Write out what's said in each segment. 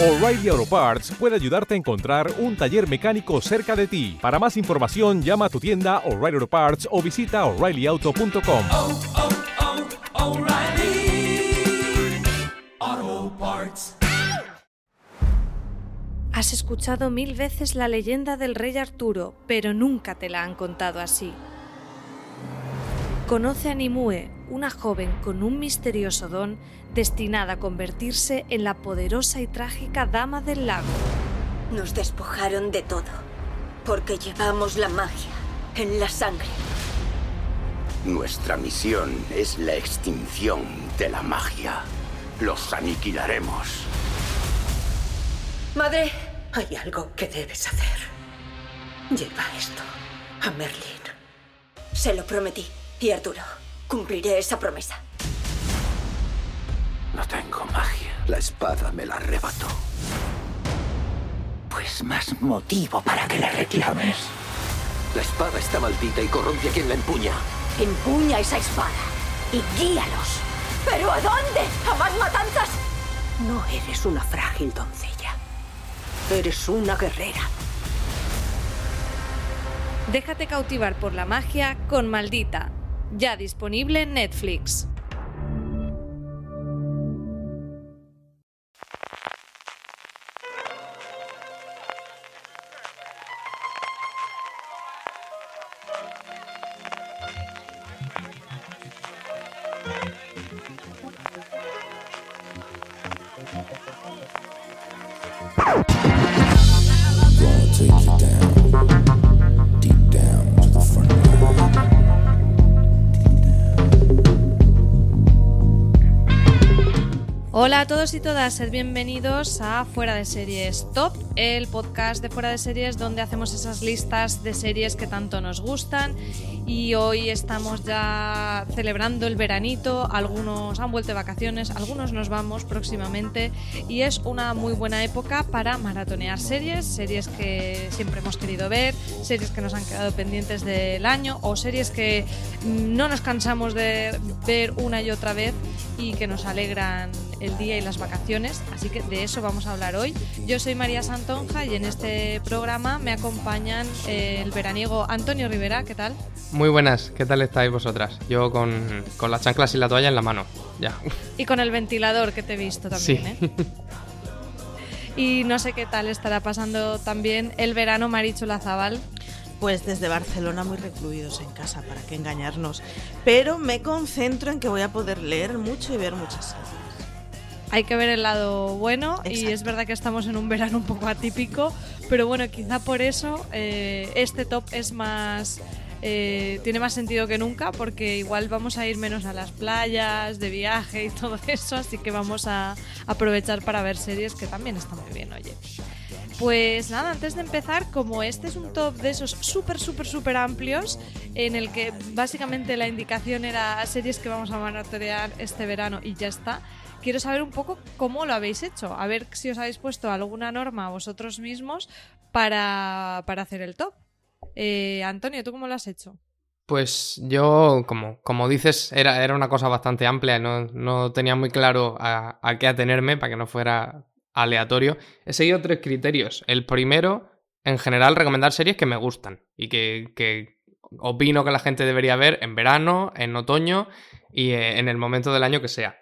O'Reilly Auto Parts puede ayudarte a encontrar un taller mecánico cerca de ti. Para más información, llama a tu tienda O'Reilly Auto Parts o visita oreillyauto.com. oh, oh, Parts. Has escuchado mil veces la leyenda del rey Arturo, pero nunca te la han contado así. Conoce a Nimue, una joven con un misterioso don destinada a convertirse en la poderosa y trágica Dama del Lago. Nos despojaron de todo, porque llevamos la magia en la sangre. Nuestra misión es la extinción de la magia. Los aniquilaremos. Madre, hay algo que debes hacer. Lleva esto a Merlin. Se lo prometí. Y Arturo, cumpliré esa promesa. No tengo magia. La espada me la arrebató. Pues más motivo para que la reclames. La espada está maldita y corrompe a quien la empuña. Empuña esa espada y guíalos. ¿Pero a dónde? ¿A más matanzas? No eres una frágil doncella. Eres una guerrera. Déjate cautivar por la magia con Maldita, ya disponible en Netflix. Hola a todos y todas, sed bienvenidos a Fuera de Series Top, el podcast de Fuera de Series donde hacemos esas listas de series que tanto nos gustan. Y hoy estamos ya celebrando el veranito, algunos han vuelto de vacaciones, algunos nos vamos próximamente y es una muy buena época para maratonear series, series que siempre hemos querido ver, series que nos han quedado pendientes del año o series que no nos cansamos de ver una y otra vez y que nos alegran el día y las vacaciones, así que de eso vamos a hablar hoy. Yo soy María Santonja y en este programa me acompañan eh, el veraniego Antonio Rivera, ¿qué tal? Muy buenas, ¿qué tal estáis vosotras? Yo con, con las chanclas y la toalla en la mano, ya. Y con el ventilador que te he visto también, Sí. ¿eh? Y no sé qué tal estará pasando también el verano Marichu Lazabal. Pues desde Barcelona muy recluidos en casa, para qué engañarnos. Pero me concentro en que voy a poder leer mucho y ver muchas series. Hay que ver el lado bueno y es verdad que estamos en un verano un poco atípico, pero bueno, quizá por eso eh, este top es más... eh, tiene más sentido que nunca porque igual vamos a ir menos a las playas, de viaje y todo eso, así que vamos a aprovechar para ver series que también está muy bien, oye. Pues nada, antes de empezar, como este es un top de esos súper, súper, súper amplios, en el que básicamente la indicación era series que vamos a maratonear este verano y ya está, quiero saber un poco cómo lo habéis hecho. A ver si os habéis puesto alguna norma vosotros mismos para, para hacer el top. Eh, Antonio, ¿tú cómo lo has hecho? Pues yo, como, como dices, era, era una cosa bastante amplia, no, no tenía muy claro a, a qué atenerme para que no fuera aleatorio. He seguido tres criterios. El primero, en general, recomendar series que me gustan y que, que opino que la gente debería ver en verano, en otoño y eh, en el momento del año que sea.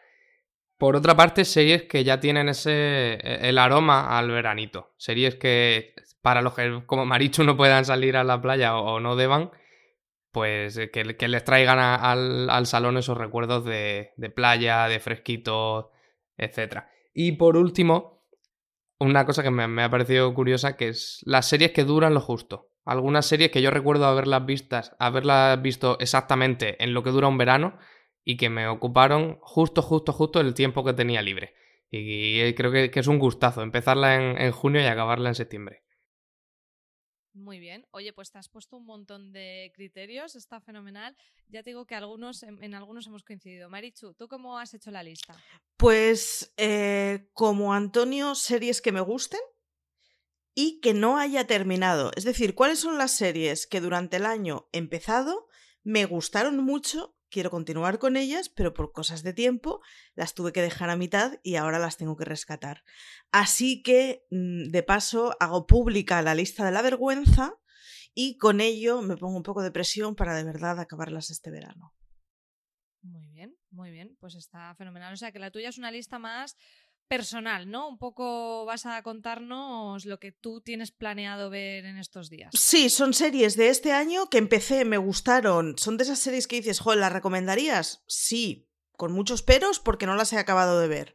Por otra parte, series que ya tienen ese el aroma al veranito. Series que para los que como Marichu no puedan salir a la playa o, no deban, pues eh, que, les traigan al, al salón esos recuerdos de, de playa, de fresquito, etc. Y por último, una cosa que me, me ha parecido curiosa, que es las series que duran lo justo. Algunas series que yo recuerdo haberlas vistas, haberlas visto exactamente en lo que dura un verano y que me ocuparon justo, justo, justo el tiempo que tenía libre. Y, creo que, que es un gustazo empezarla en, en junio y acabarla en septiembre. Muy bien. Oye, pues te has puesto un montón de criterios, está fenomenal. Ya te digo que algunos, en, en algunos hemos coincidido. Marichu, ¿tú cómo has hecho la lista? Pues eh, como Antonio, series que me gusten y que no haya terminado. Es decir, ¿cuáles son las series que durante el año empezado me gustaron mucho, quiero continuar con ellas, pero por cosas de tiempo las tuve que dejar a mitad y ahora las tengo que rescatar. Así que, mm, de paso, hago pública la lista de la vergüenza y con ello me pongo un poco de presión para de verdad acabarlas este verano. Muy bien, muy bien, pues está fenomenal. O sea que la tuya es una lista más personal, ¿no? Un poco vas a contarnos lo que tú tienes planeado ver en estos días. Sí, son series de este año que empecé, me gustaron. Son de esas series que dices, joder, ¿las recomendarías? Sí, con muchos peros porque no las he acabado de ver.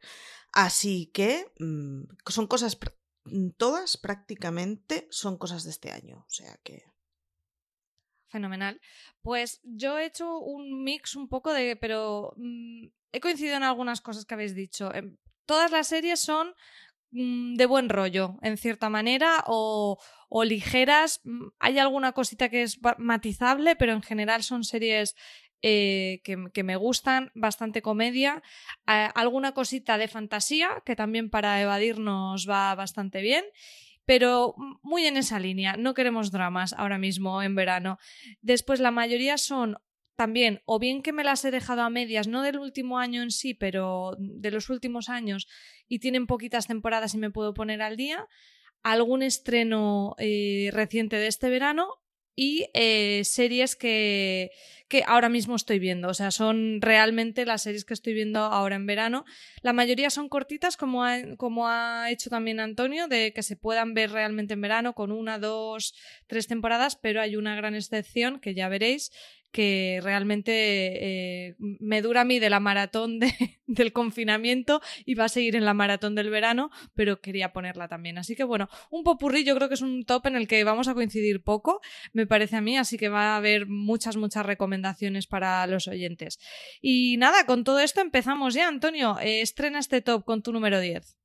Así que mm, son cosas, pr- mm, todas prácticamente son cosas de este año. O sea que... Fenomenal. Pues yo he hecho un mix un poco de, pero mm, he coincidido en algunas cosas que habéis dicho. Todas las series son mm, de buen rollo, en cierta manera, o, o ligeras. Mm, Hay alguna cosita que es matizable, pero en general son series eh, que, que me gustan, bastante comedia. Eh, alguna cosita de fantasía, que también para evadirnos va bastante bien. Pero muy en esa línea, no queremos dramas ahora mismo en verano. Después la mayoría son también o bien que me las he dejado a medias, no del último año en sí, pero de los últimos años y tienen poquitas temporadas y me puedo poner al día, algún estreno eh, reciente de este verano y eh, series que, que ahora mismo estoy viendo. O sea, son realmente las series que estoy viendo ahora en verano. La mayoría son cortitas, como ha, como ha hecho también Antonio, de que se puedan ver realmente en verano con una, dos, tres temporadas, pero hay una gran excepción que ya veréis que realmente eh, me dura a mí de la maratón de, del confinamiento y va a seguir en la maratón del verano, pero quería ponerla también. Así que bueno, un popurrí yo creo que es un top en el que vamos a coincidir poco, me parece a mí, así que va a haber muchas, muchas recomendaciones para los oyentes. Y nada, con todo esto empezamos ya, Antonio. Eh, estrena este top con tu número 10.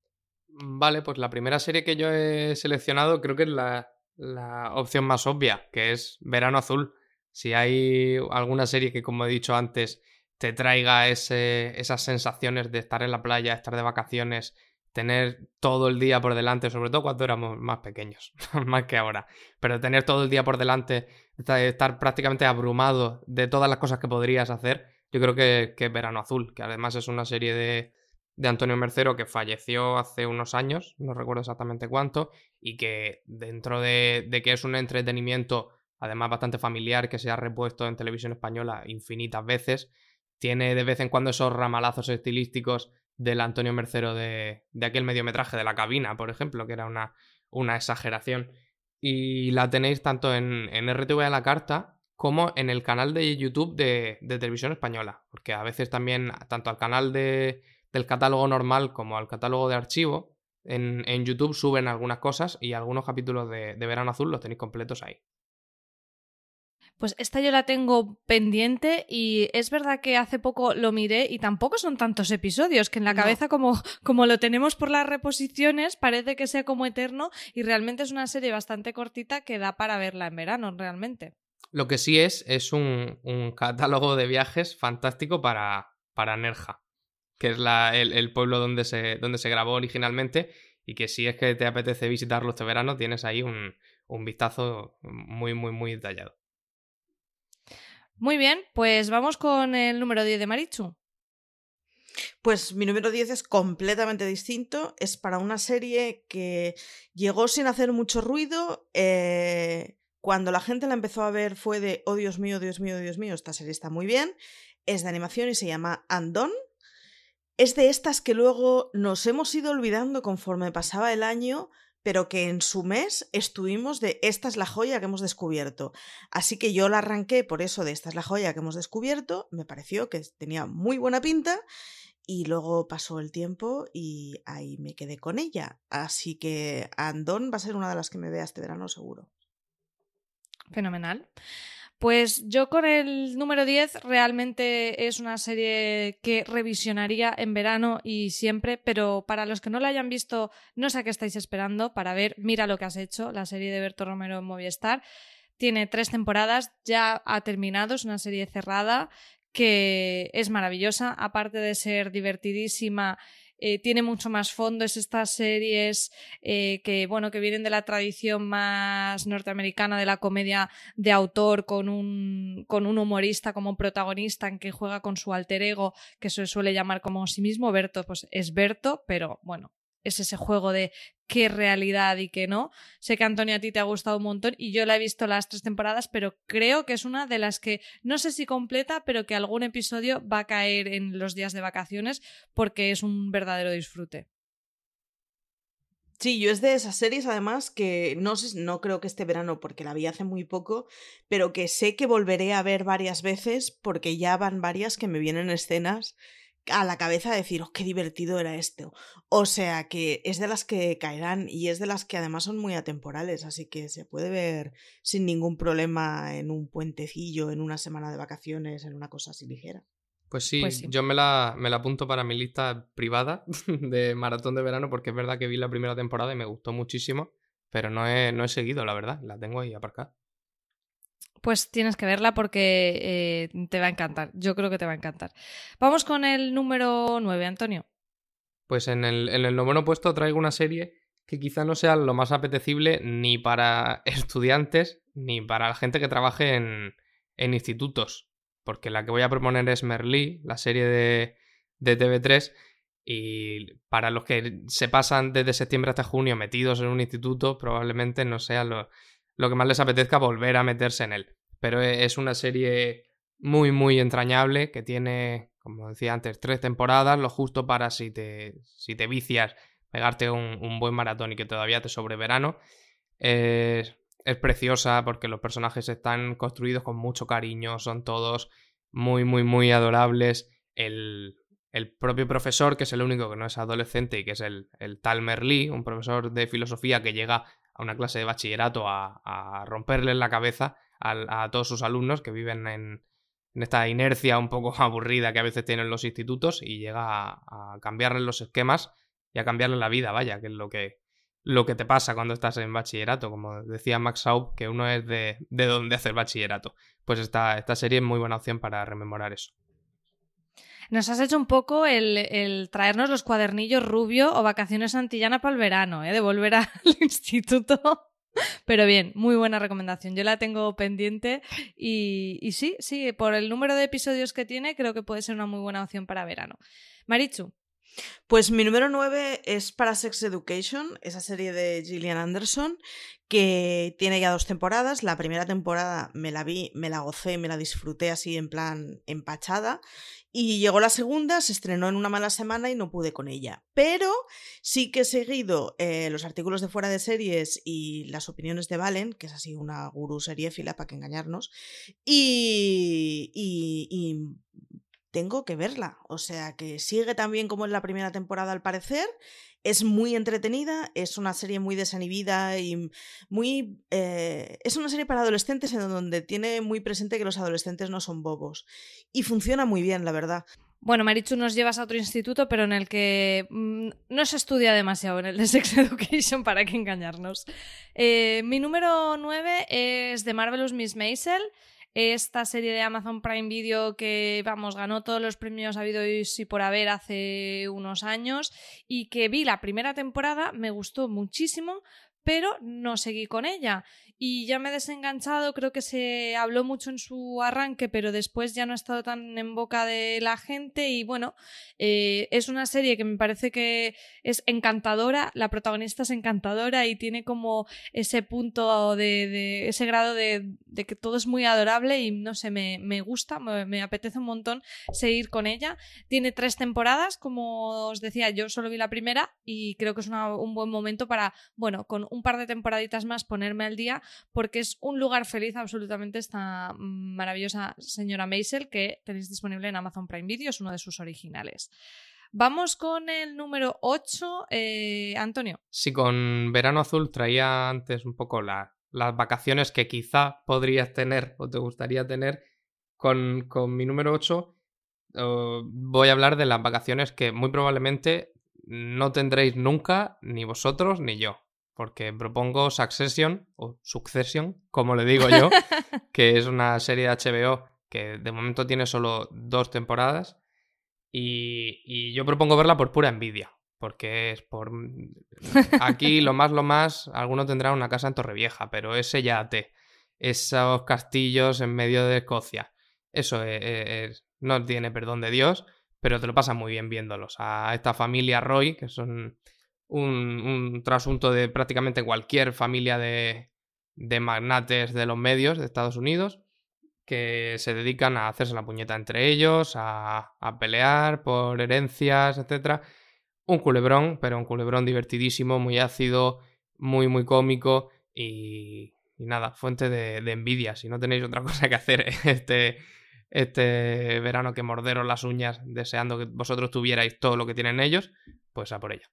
Vale, pues la primera serie que yo he seleccionado creo que es la, la opción más obvia, que es Verano Azul. Si hay alguna serie que, como he dicho antes, te traiga esas sensaciones de estar en la playa, estar de vacaciones, tener todo el día por delante, sobre todo cuando éramos más pequeños, más que ahora, pero tener todo el día por delante, esta- estar prácticamente abrumado de todas las cosas que podrías hacer, yo creo que, que Verano Azul, que además es una serie de, de Antonio Mercero que falleció hace unos años, no recuerdo exactamente cuánto, y que dentro de, de que es un entretenimiento, además bastante familiar, que se ha repuesto en televisión española infinitas veces, tiene de vez en cuando esos ramalazos estilísticos del Antonio Mercero de, aquel mediometraje de la cabina, por ejemplo, que era una, una exageración. Y la tenéis tanto en, en RTV a la carta como en el canal de YouTube de, de televisión española, porque a veces también, tanto al canal de, del catálogo normal como al catálogo de archivo, en, en YouTube suben algunas cosas y algunos capítulos de, de Verano Azul los tenéis completos ahí. Pues esta yo la tengo pendiente y es verdad que hace poco lo miré y tampoco son tantos episodios, que en la No. cabeza como, como lo tenemos por las reposiciones parece que sea como eterno y realmente es una serie bastante cortita que da para verla en verano realmente. Lo que sí es, es un, un catálogo de viajes fantástico para, para Nerja, que es la- el, el pueblo donde se, donde se grabó originalmente y que si es que te apetece visitarlo este verano, tienes ahí un, un vistazo muy, muy, muy detallado. Muy bien, pues vamos con el número 10 de Marichu. Pues mi número 10 es completamente distinto. Es para una serie que llegó sin hacer mucho ruido. eh, cuando la gente la empezó a ver fue de, oh Dios mío, Dios mío, Dios mío, esta serie está muy bien. Es de animación y se llama Andon. Es de estas que luego nos hemos ido olvidando conforme pasaba el año, pero que en su mes estuvimos de esta es la joya que hemos descubierto. Así que yo la arranqué por eso de esta es la joya que hemos descubierto. Me pareció que tenía muy buena pinta y luego pasó el tiempo y ahí me quedé con ella. Así que Andón va a ser una de las que me vea este verano seguro. Fenomenal. Pues yo con el número 10 realmente es una serie que revisionaría en verano y siempre, pero para los que no la hayan visto, no sé a qué estáis esperando para ver Mira lo que has hecho, la serie de Berto Romero en Movistar. Tiene tres temporadas, ya ha terminado, es una serie cerrada que es maravillosa, aparte de ser divertidísima eh, tiene mucho más fondo, es estas series eh, que, bueno, que vienen de la tradición más norteamericana de la comedia de autor con un, con un humorista como protagonista en que juega con su alter ego, que se suele llamar como sí mismo, Berto, pues es Berto, pero bueno, es ese juego de qué realidad y qué no. Sé que Antonio a ti te ha gustado un montón y yo la he visto las tres temporadas, pero creo que es una de las que no sé si completa, pero que algún episodio va a caer en los días de vacaciones porque es un verdadero disfrute. Sí, yo es de esas series además que no sé, no creo que este verano porque la vi hace muy poco, pero que sé que volveré a ver varias veces porque ya van varias que me vienen escenas a la cabeza de decir, oh, qué divertido era esto. O sea que es de las que caerán y es de las que además son muy atemporales, así que se puede ver sin ningún problema en un puentecillo, en una semana de vacaciones, en una cosa así ligera. Pues sí, Pues sí. yo me la, me la apunto para mi lista privada de maratón de verano porque es verdad que vi la primera temporada y me gustó muchísimo, pero no he, no he seguido, la verdad, la tengo ahí aparcada. Pues tienes que verla porque eh, te va a encantar. Yo creo que te va a encantar. Vamos con el número 9, Antonio. Pues en el, en el noveno puesto traigo una serie que quizá no sea lo más apetecible ni para estudiantes ni para la gente que trabaje en, institutos. Porque la que voy a proponer es Merlí, la serie de, de TV3. Y para los que se pasan desde septiembre hasta junio metidos en un instituto, probablemente no sea lo, lo que más les apetezca volver a meterse en él. Pero e- es una serie muy, muy entrañable que tiene, como decía antes, tres temporadas, lo justo para si te, si te vicias, pegarte un, buen maratón y que todavía te sobre verano. Es, preciosa porque los personajes están construidos con mucho cariño, son todos muy, muy, muy adorables. El, el propio profesor, que es el único que no es adolescente y que es el, el tal Merlí, un profesor de filosofía que llega a una clase de bachillerato a, a romperles la cabeza a, todos sus alumnos que viven en, esta inercia un poco aburrida que a veces tienen los institutos y llega a, a cambiarles los esquemas y a cambiarles la vida, vaya, que es lo que, lo que te pasa cuando estás en bachillerato. Como decía Max Saub, que uno es de, de donde hace el bachillerato. Pues esta, esta serie es muy buena opción para rememorar eso. Nos has hecho un poco el, traernos los cuadernillos rubio o vacaciones antillana para el verano, ¿eh? de volver al instituto. Pero bien, muy buena recomendación. Yo la tengo pendiente y, y sí, sí, por el número de episodios que tiene, creo que puede ser una muy buena opción para verano. Marichu, Pues mi número 9 es para Sex Education, esa serie de Gillian Anderson, que tiene ya dos temporadas. La primera temporada me la vi, me la gocé, me la disfruté así en plan empachada. Y llegó la segunda, se estrenó en una mala semana y no pude con ella. Pero sí que he seguido eh, los artículos de fuera de series y las opiniones de Valen, que es así una gurú seriéfila para que engañarnos. Y, y, y tengo que verla. O sea que sigue tan bien como en la primera temporada al parecer. Es muy entretenida, es una serie muy desinhibida y muy... eh, es una serie para adolescentes en donde tiene muy presente que los adolescentes no son bobos. Y funciona muy bien, la verdad. Bueno, Marichu, nos llevas a otro instituto, pero en el que mm, no se estudia demasiado, en el de Sex Education, para que engañarnos. Eh, mi número 9 es The Marvelous Miss Maisel, esta serie de Amazon Prime Video que, vamos, ganó todos los premios habidos y por haber hace unos años y que vi la primera temporada, me gustó muchísimo, pero no seguí con ella. Y ya me he desenganchado, creo que se habló mucho en su arranque, pero después ya no ha estado tan en boca de la gente. Y bueno, eh, es una serie que me parece que es encantadora, la protagonista es encantadora y tiene como ese punto de, ese grado de, que todo es muy adorable y no sé, me, me gusta, me, me, apetece un montón seguir con ella. Tiene tres temporadas, como os decía, yo solo vi la primera y creo que es una, un buen momento para, bueno, con un par de temporaditas más ponerme al día porque es un lugar feliz absolutamente esta maravillosa señora Maisel que tenéis disponible en Amazon Prime Video, es uno de sus originales. Vamos con el número 8, eh, Antonio. Sí, con Verano Azul traía antes un poco la, las vacaciones que quizá podrías tener o te gustaría tener. Con, con mi número 8 uh, voy a hablar de las vacaciones que muy probablemente no tendréis nunca, ni vosotros ni yo. Porque propongo Succession, o Succession, como le digo yo, que es una serie de HBO que de momento tiene solo dos temporadas Y, y yo propongo verla por pura envidia. Porque es por. Aquí lo más, lo más. Alguno tendrá una casa en Torrevieja, pero ese yate, esos castillos en medio de Escocia, eso es- es- es- no tiene perdón de Dios, pero te lo pasas muy bien viéndolos. A esta familia Roy, que son un, un trasunto de prácticamente cualquier familia de, magnates de los medios de Estados Unidos, que se dedican a hacerse la puñeta entre ellos, a, pelear por herencias, etcétera. Un culebrón, pero un culebrón divertidísimo, muy ácido, muy, muy cómico y, nada, fuente de, envidia. Si no tenéis otra cosa que hacer este, este verano que morderos las uñas deseando que vosotros tuvierais todo lo que tienen ellos, pues a por ella.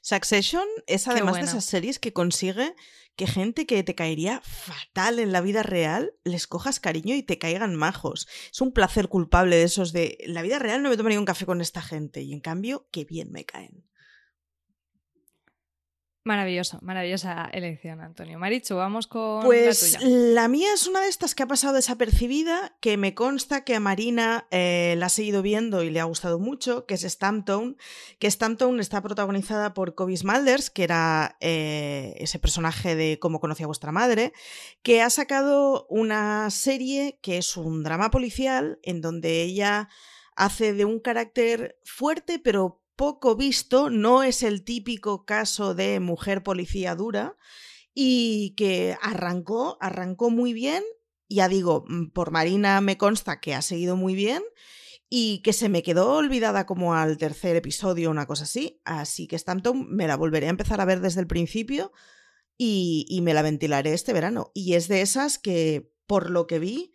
Succession es además de esas series que consigue que gente que te caería fatal en la vida real les cojas cariño y te caigan majos. Es un placer culpable de esos de en la vida real no me tomaría un café con esta gente y en cambio qué bien me caen. Maravilloso, maravillosa elección, Antonio. Marichu, vamos con Pues la tuya. la mía es una de estas que ha pasado desapercibida, que me consta que a Marina eh, la ha seguido viendo y le ha gustado mucho, que es Stamptown, que Stamptown está protagonizada por Kobe Smulders, que era eh, ese personaje de Cómo conocí a vuestra madre, que ha sacado una serie que es un drama policial en donde ella hace de un carácter fuerte pero poco visto, no es el típico caso de mujer policía dura, y que arrancó, arrancó muy bien. Ya digo, mm, por Marina me consta que ha seguido muy bien y que se me quedó olvidada como al tercer episodio, una cosa así. Así que Stampton me la volveré a empezar a ver desde el principio y, y me la ventilaré este verano. Y es de esas que, por lo que vi,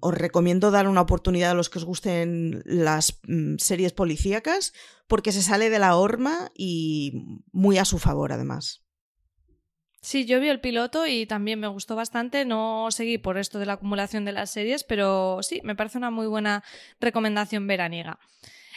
os recomiendo dar una oportunidad a los que os gusten las mm, series policíacas porque se sale de la horma y muy a su favor además. Sí, yo vi el piloto y también me gustó bastante. No seguí por esto de la acumulación de las series, pero sí, me parece una muy buena recomendación veraniega.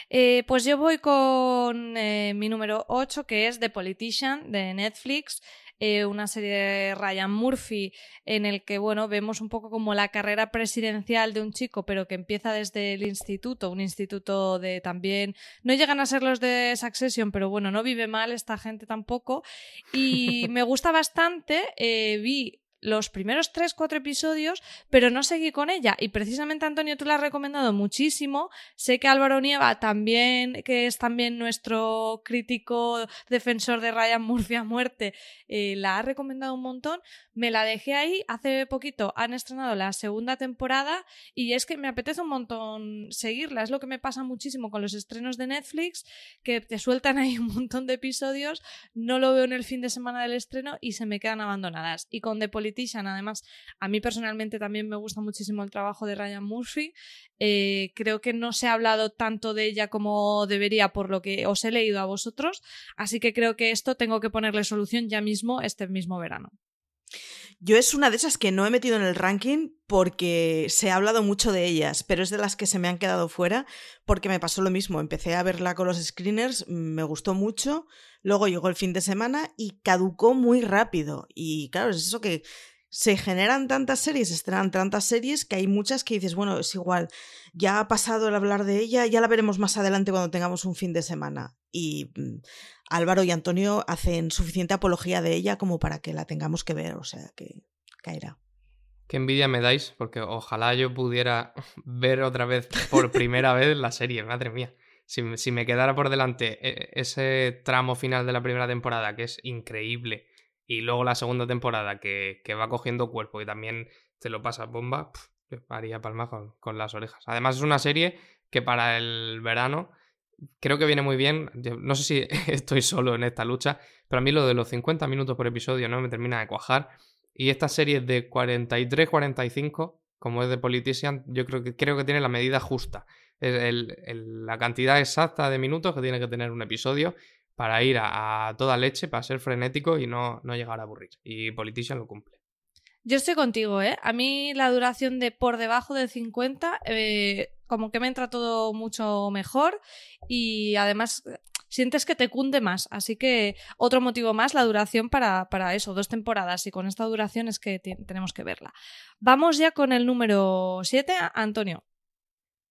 Eh, pues yo voy con eh, mi número 8, que es The Politician de Netflix, eh, una serie de Ryan Murphy en el que, bueno, vemos un poco como la carrera presidencial de un chico, pero que empieza desde el instituto, un instituto de también, no llegan a ser los de Succession, pero bueno, no vive mal esta gente tampoco. Y me gusta bastante, eh, vi los primeros tres, cuatro episodios, pero no seguí con ella. Y precisamente, Antonio, tú la has recomendado muchísimo. Sé que Álvaro Nieva también, que es también nuestro crítico defensor de Ryan Murphy a muerte, eh, la ha recomendado un montón. Me la dejé ahí. Hace poquito han estrenado la segunda temporada y es que me apetece un montón seguirla. Es lo que me pasa muchísimo con los estrenos de Netflix, que te sueltan ahí un montón de episodios, no lo veo en el fin de semana del estreno y se me quedan abandonadas. Y con The Politician, además, a mí personalmente también me gusta muchísimo el trabajo de Ryan Murphy. Eh, creo que no se ha hablado tanto de ella como debería por lo que os he leído a vosotros, así que creo que esto tengo que ponerle solución ya mismo este mismo verano. Yo es una de esas que no he metido en el ranking porque se ha hablado mucho de ellas, pero es de las que se me han quedado fuera porque me pasó lo mismo. Empecé a verla con los screeners, me gustó mucho, luego llegó el fin de semana y caducó muy rápido. Y claro, es eso que se generan tantas series, se estrenan tantas series que hay muchas que dices, bueno, es igual, ya ha pasado el hablar de ella, ya la veremos más adelante cuando tengamos un fin de semana. Y mm, Álvaro y Antonio hacen suficiente apología de ella como para que la tengamos que ver, o sea que caerá. Qué envidia me dais, porque ojalá yo pudiera ver otra vez por primera vez la serie, madre mía. Si, si me quedara por delante eh, ese tramo final de la primera temporada, que es increíble, y luego la segunda temporada, que, que va cogiendo cuerpo y también te lo pasa bomba, pf, yo haría palmas con, con las orejas. Además, es una serie que para el verano creo que viene muy bien. No sé si estoy solo en esta lucha, pero a mí lo de los 50 minutos por episodio no me termina de cuajar. Y esta serie de 43-45, como es de Politician, yo creo que, creo que tiene la medida justa. Es el- la cantidad exacta de minutos que tiene que tener un episodio para ir a, toda leche, para ser frenético y no, no llegar a aburrir. Y Politician lo cumple. Yo estoy contigo, ¿eh? A mí la duración de por debajo de 50, eh, como que me entra todo mucho mejor y además eh, sientes que te cunde más. Así que otro motivo más, la duración para, para eso, dos temporadas y con esta duración es que tenemos que verla. Vamos ya con el número 7, Antonio.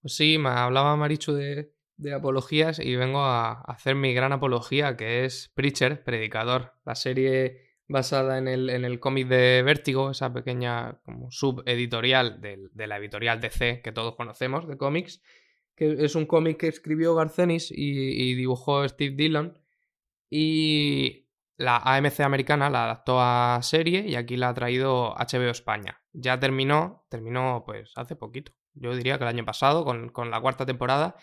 Pues sí, me hablaba Marichu de, de apologías y vengo a hacer mi gran apología, que es Preacher, Predicador, la serie basada en el, en el cómic de Vértigo, esa pequeña como subeditorial de, de la editorial DC que todos conocemos de cómics, que es un cómic que escribió Garcenis y, y dibujó Steve Dillon. Y la AMC americana la adaptó a serie y aquí la ha traído HBO España. Ya terminó, terminó pues hace poquito. Yo diría que el año pasado con, con la cuarta temporada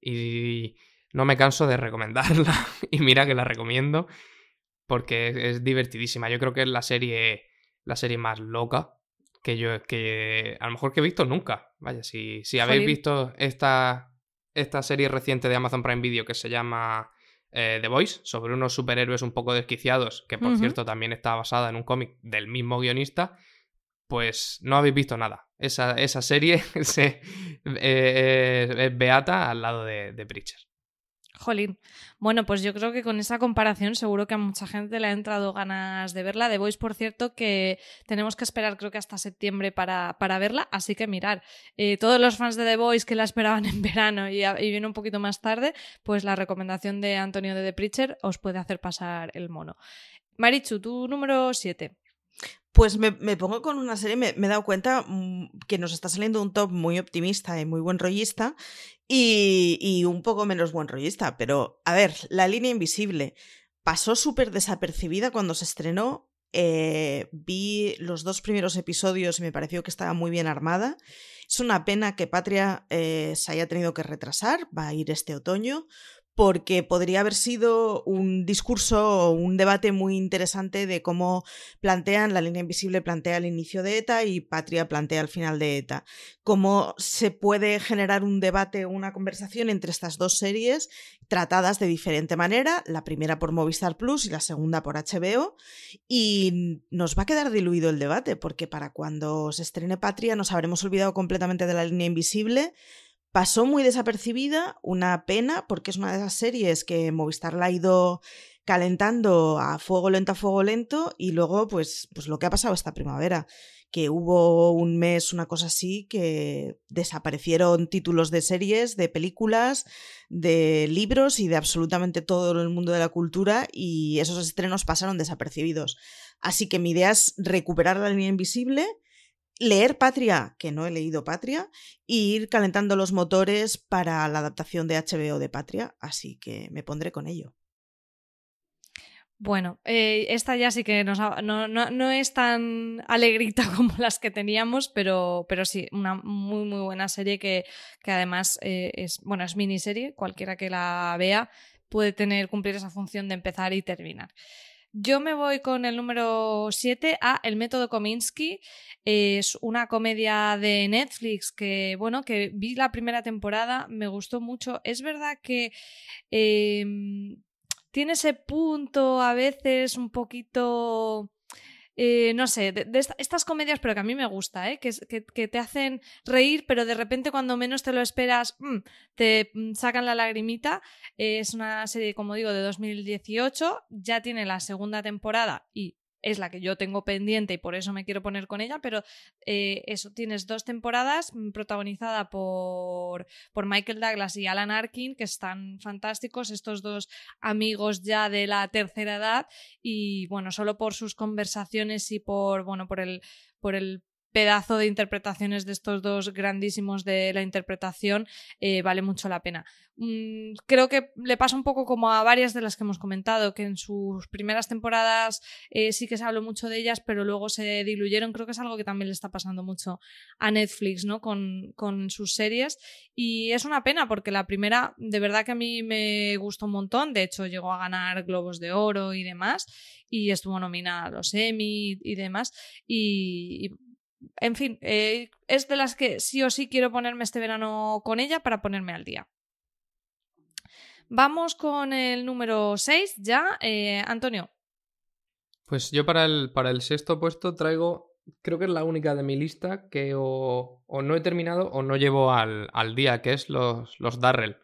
y no me canso de recomendarla. y mira que la recomiendo porque es divertidísima. Yo creo que es la serie, la serie más loca que yo, que a lo mejor que he visto nunca. Vaya, si, si habéis visto esta, esta serie reciente de Amazon Prime Video que se llama eh, The Voice, sobre unos superhéroes un poco desquiciados, que por cierto también está basada en un cómic del mismo guionista, pues no habéis visto nada. Esa, esa serie se, eh, eh, es beata al lado de, de Preacher. Jolín. Bueno, pues yo creo que con esa comparación seguro que a mucha gente le ha entrado ganas de verla. The Voice, por cierto, que tenemos que esperar creo que hasta septiembre para, para verla. Así que mirar, eh, todos los fans de The Voice que la esperaban en verano y, y viene un poquito más tarde, pues la recomendación de Antonio de The Preacher os puede hacer pasar el mono. Marichu, tu número 7. Pues me, pongo con una serie, me, me he dado cuenta mm, que nos está saliendo un top muy optimista y muy buen rollista y, y un poco menos buen rollista. Pero, a ver, La línea invisible pasó súper desapercibida cuando se estrenó. eh, vi los dos primeros episodios y me pareció que estaba muy bien armada. Es una pena que Patria eh, se haya tenido que retrasar, va a ir este otoño, porque podría haber sido un discurso o un debate muy interesante de cómo plantean, la línea invisible plantea el inicio de ETA y Patria plantea el final de ETA. Cómo se puede generar un debate o una conversación entre estas dos series tratadas de diferente manera, la primera por Movistar Plus y la segunda por HBO, y nos va a quedar diluido el debate, porque para cuando se estrene Patria nos habremos olvidado completamente de la línea invisible. Pasó muy desapercibida, una pena, porque es una de esas series que Movistar la ha ido calentando a fuego lento, a fuego lento, y luego, pues, pues lo que ha pasado esta primavera, que hubo un mes, una cosa así, que desaparecieron títulos de series, de películas, de libros y de absolutamente todo el mundo de la cultura, y esos estrenos pasaron desapercibidos. Así que mi idea es recuperar la línea invisible, leer Patria, que no he leído Patria, y ir calentando los motores para la adaptación de HBO de Patria, así que me pondré con ello. Bueno, eh, esta ya sí que nos ha- no, es tan alegrita como las que teníamos, pero, pero sí, una muy muy buena serie que, que además eh, es, bueno, es miniserie, cualquiera que la vea puede tener, cumplir esa función de empezar y terminar. Yo me voy con el número 7 a El método Kominsky. Es una comedia de Netflix que, bueno, que vi la primera temporada, me gustó mucho. Es verdad que em, tiene ese punto a veces un poquito. Eh, no sé, de, de esta- estas comedias, pero que a mí me gusta, ¿eh? que, te hacen reír, pero de repente cuando menos te lo esperas, mm, te mm, sacan la lagrimita. Es una serie, como digo, de 2018, ya tiene la segunda temporada y es la que yo tengo pendiente y por eso me quiero poner con ella, pero eh, eso, tienes dos temporadas mm, protagonizada por, por Michael Douglas y Alan Arkin, que están fantásticos, estos dos amigos ya de la tercera edad y bueno, solo por sus conversaciones y por, bueno, por el, por el pedazo de interpretaciones de estos dos grandísimos de la interpretación eh, vale mucho la pena. Mm, creo que le pasa un poco como a varias de las que hemos comentado, que en sus primeras temporadas eh, sí que se habló mucho de ellas, pero luego se diluyeron. Creo que es algo que también le está pasando mucho a Netflix, ¿no? Con, con sus series. Y es una pena porque la primera, de verdad que a mí me gustó un montón. De hecho, llegó a ganar Globos de Oro y demás. Y estuvo nominada a los Emmy y demás. Y, en fin, eh, es de las que sí o sí quiero ponerme este verano con ella para ponerme al día. Vamos con el número 6 ya. Eh, Antonio. Pues yo para el, para el sexto puesto traigo, creo que es la única de mi lista que o, o no he terminado o no llevo al, al día, que es los, los Darrell.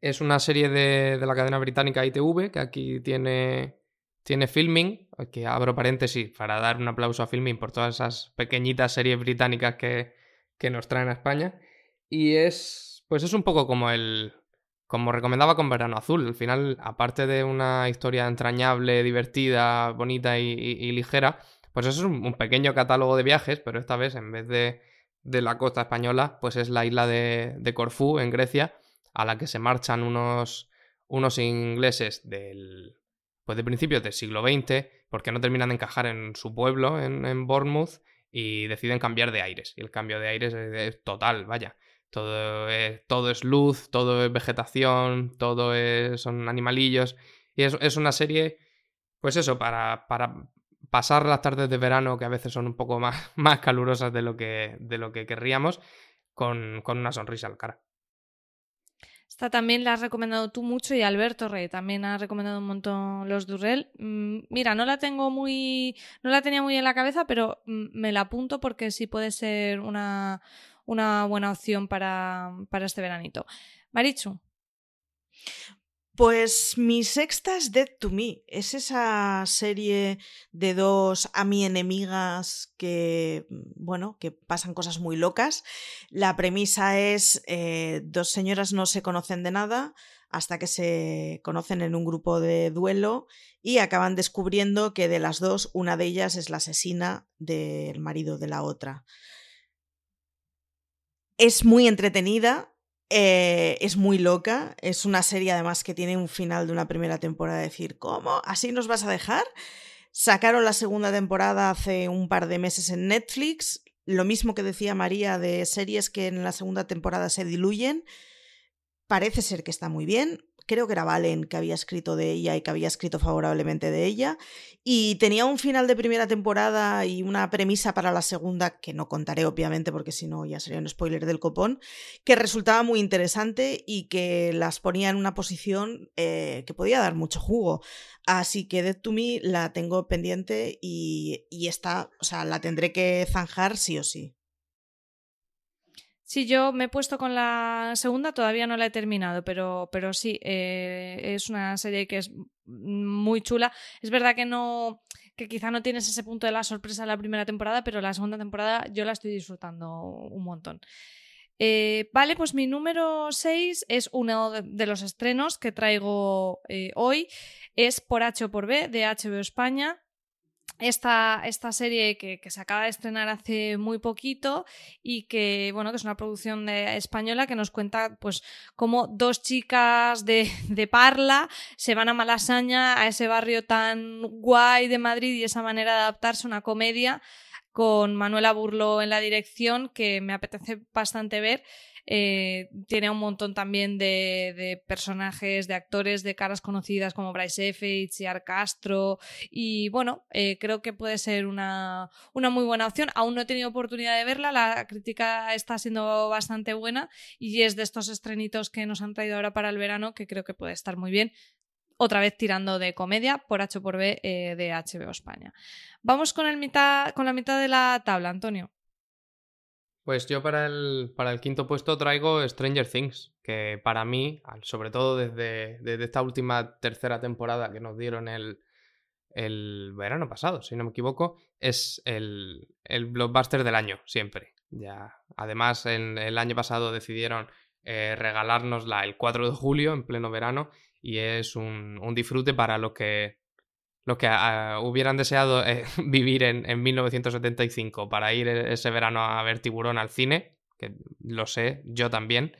Es una serie de, de la cadena británica ITV que aquí tiene, tiene Filming, que abro paréntesis para dar un aplauso a Filming por todas esas pequeñitas series británicas que, que nos traen a España. Y es, pues es un poco como el, como recomendaba con Verano Azul, al final, aparte de una historia entrañable, divertida, bonita y, ligera, pues es un, un, pequeño catálogo de viajes, pero esta vez en vez de, de la costa española, pues es la isla de, de, Corfú, en Grecia, a la que se marchan unos, unos ingleses del, pues de principios del siglo XX, porque no terminan de encajar en su pueblo, en, Bournemouth, y deciden cambiar de aires. Y el cambio de aires es, total, vaya. Todo es, todo es luz, todo es vegetación, todo es, son animalillos. Y es, es una serie, pues eso, para, para pasar las tardes de verano, que a veces son un poco más, más calurosas de lo que, de lo que querríamos, con, con una sonrisa al cara. Esta también la has recomendado tú mucho y Alberto Rey también ha recomendado un montón los Durrell. Mm, mira, no la tengo muy. No la tenía muy en la cabeza, pero mm, me la apunto porque sí puede ser una, una buena opción para, para este veranito. Marichu. Pues mi sexta es Dead to Me. Es esa serie de dos a mi enemigas que, bueno, que pasan cosas muy locas. La premisa es eh, dos señoras no se conocen de nada hasta que se conocen en un grupo de duelo y acaban descubriendo que de las dos, una de ellas es la asesina del marido de la otra. Es muy entretenida, eh, es muy loca, es una serie además que tiene un final de una primera temporada, decir, ¿cómo? ¿Así nos vas a dejar? Sacaron la segunda temporada hace un par de meses en Netflix, lo mismo que decía María de series que en la segunda temporada se diluyen, parece ser que está muy bien, creo que era Valen que había escrito de ella y que había escrito favorablemente de ella. Y tenía un final de primera temporada y una premisa para la segunda, que no contaré obviamente porque si no ya sería un spoiler del copón, que resultaba muy interesante y que las ponía en una posición eh, que podía dar mucho jugo. Así que Dead to Me la tengo pendiente y, y esta, o sea, la tendré que zanjar sí o sí. Sí, yo me he puesto con la segunda, todavía no la he terminado, pero, pero sí, eh, es una serie que es muy chula. Es verdad que no, que quizá no tienes ese punto de la sorpresa en la primera temporada, pero la segunda temporada yo la estoy disfrutando un montón. Eh, vale, pues mi número 6 es uno de los estrenos que traigo eh, hoy. Es Por H o por B de HBO España esta, esta serie que, se acaba de estrenar hace muy poquito y que, bueno, que es una producción de, española que nos cuenta, pues, cómo dos chicas de, de, Parla se van a Malasaña, a ese barrio tan guay de Madrid y esa manera de adaptarse a una comedia con Manuela Burlo en la dirección que me apetece bastante ver eh, tiene un montón también de, personajes, de actores de caras conocidas como Bryce F. Chiar Castro. Y bueno, eh, creo que puede ser una, una muy buena opción. Aún no he tenido oportunidad de verla, la crítica está siendo bastante buena y es de estos estrenitos que nos han traído ahora para el verano que creo que puede estar muy bien otra vez tirando de comedia por H por B eh, de HBO España. Vamos con, el mitad, con la mitad de la tabla, Antonio. Pues yo para el, para el quinto puesto traigo Stranger Things, que para mí, sobre todo desde, desde esta última tercera temporada que nos dieron el, el verano pasado, si no me equivoco, es el, el blockbuster del año, siempre. Ya. Además, en, el año pasado decidieron eh, regalárnosla el 4 de julio, en pleno verano, y es un, un disfrute para los que los que ah, hubieran deseado eh, vivir en, en, 1975 para ir e-, ese verano a ver tiburón al cine, que lo sé, yo también,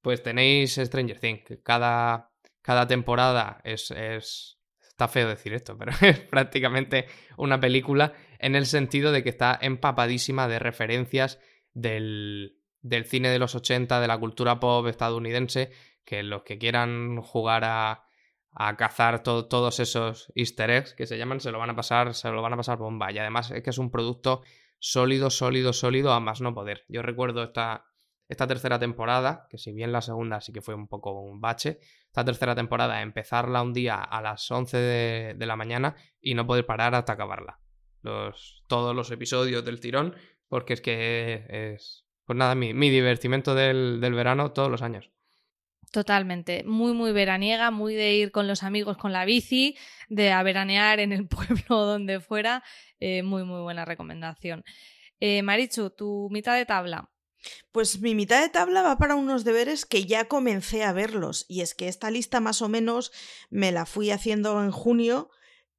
pues tenéis Stranger Things, cada, cada temporada es, es... Está feo decir esto, pero es prácticamente una película en el sentido de que está empapadísima de referencias del, del cine de los 80, de la cultura pop estadounidense, que los que quieran jugar a, a cazar todos esos easter eggs que se llaman, se lo van a pasar, se lo van a pasar bomba. Y además es que es un producto sólido, sólido, sólido a más no poder. Yo recuerdo esta, esta tercera temporada, que si bien la segunda sí que fue un poco un bache, esta tercera temporada, empezarla un día a las 11 de, la mañana y no poder parar hasta acabarla. Los, todos los episodios del tirón, porque es que es, pues nada, mi, mi divertimento del, del verano todos los años. Totalmente, muy muy veraniega, muy de ir con los amigos con la bici, de a veranear en el pueblo donde fuera, eh, muy muy buena recomendación. Eh, Marichu, tu mitad de tabla. Pues mi mitad de tabla va para unos deberes que ya comencé a verlos. Y es que esta lista más o menos me la fui haciendo en junio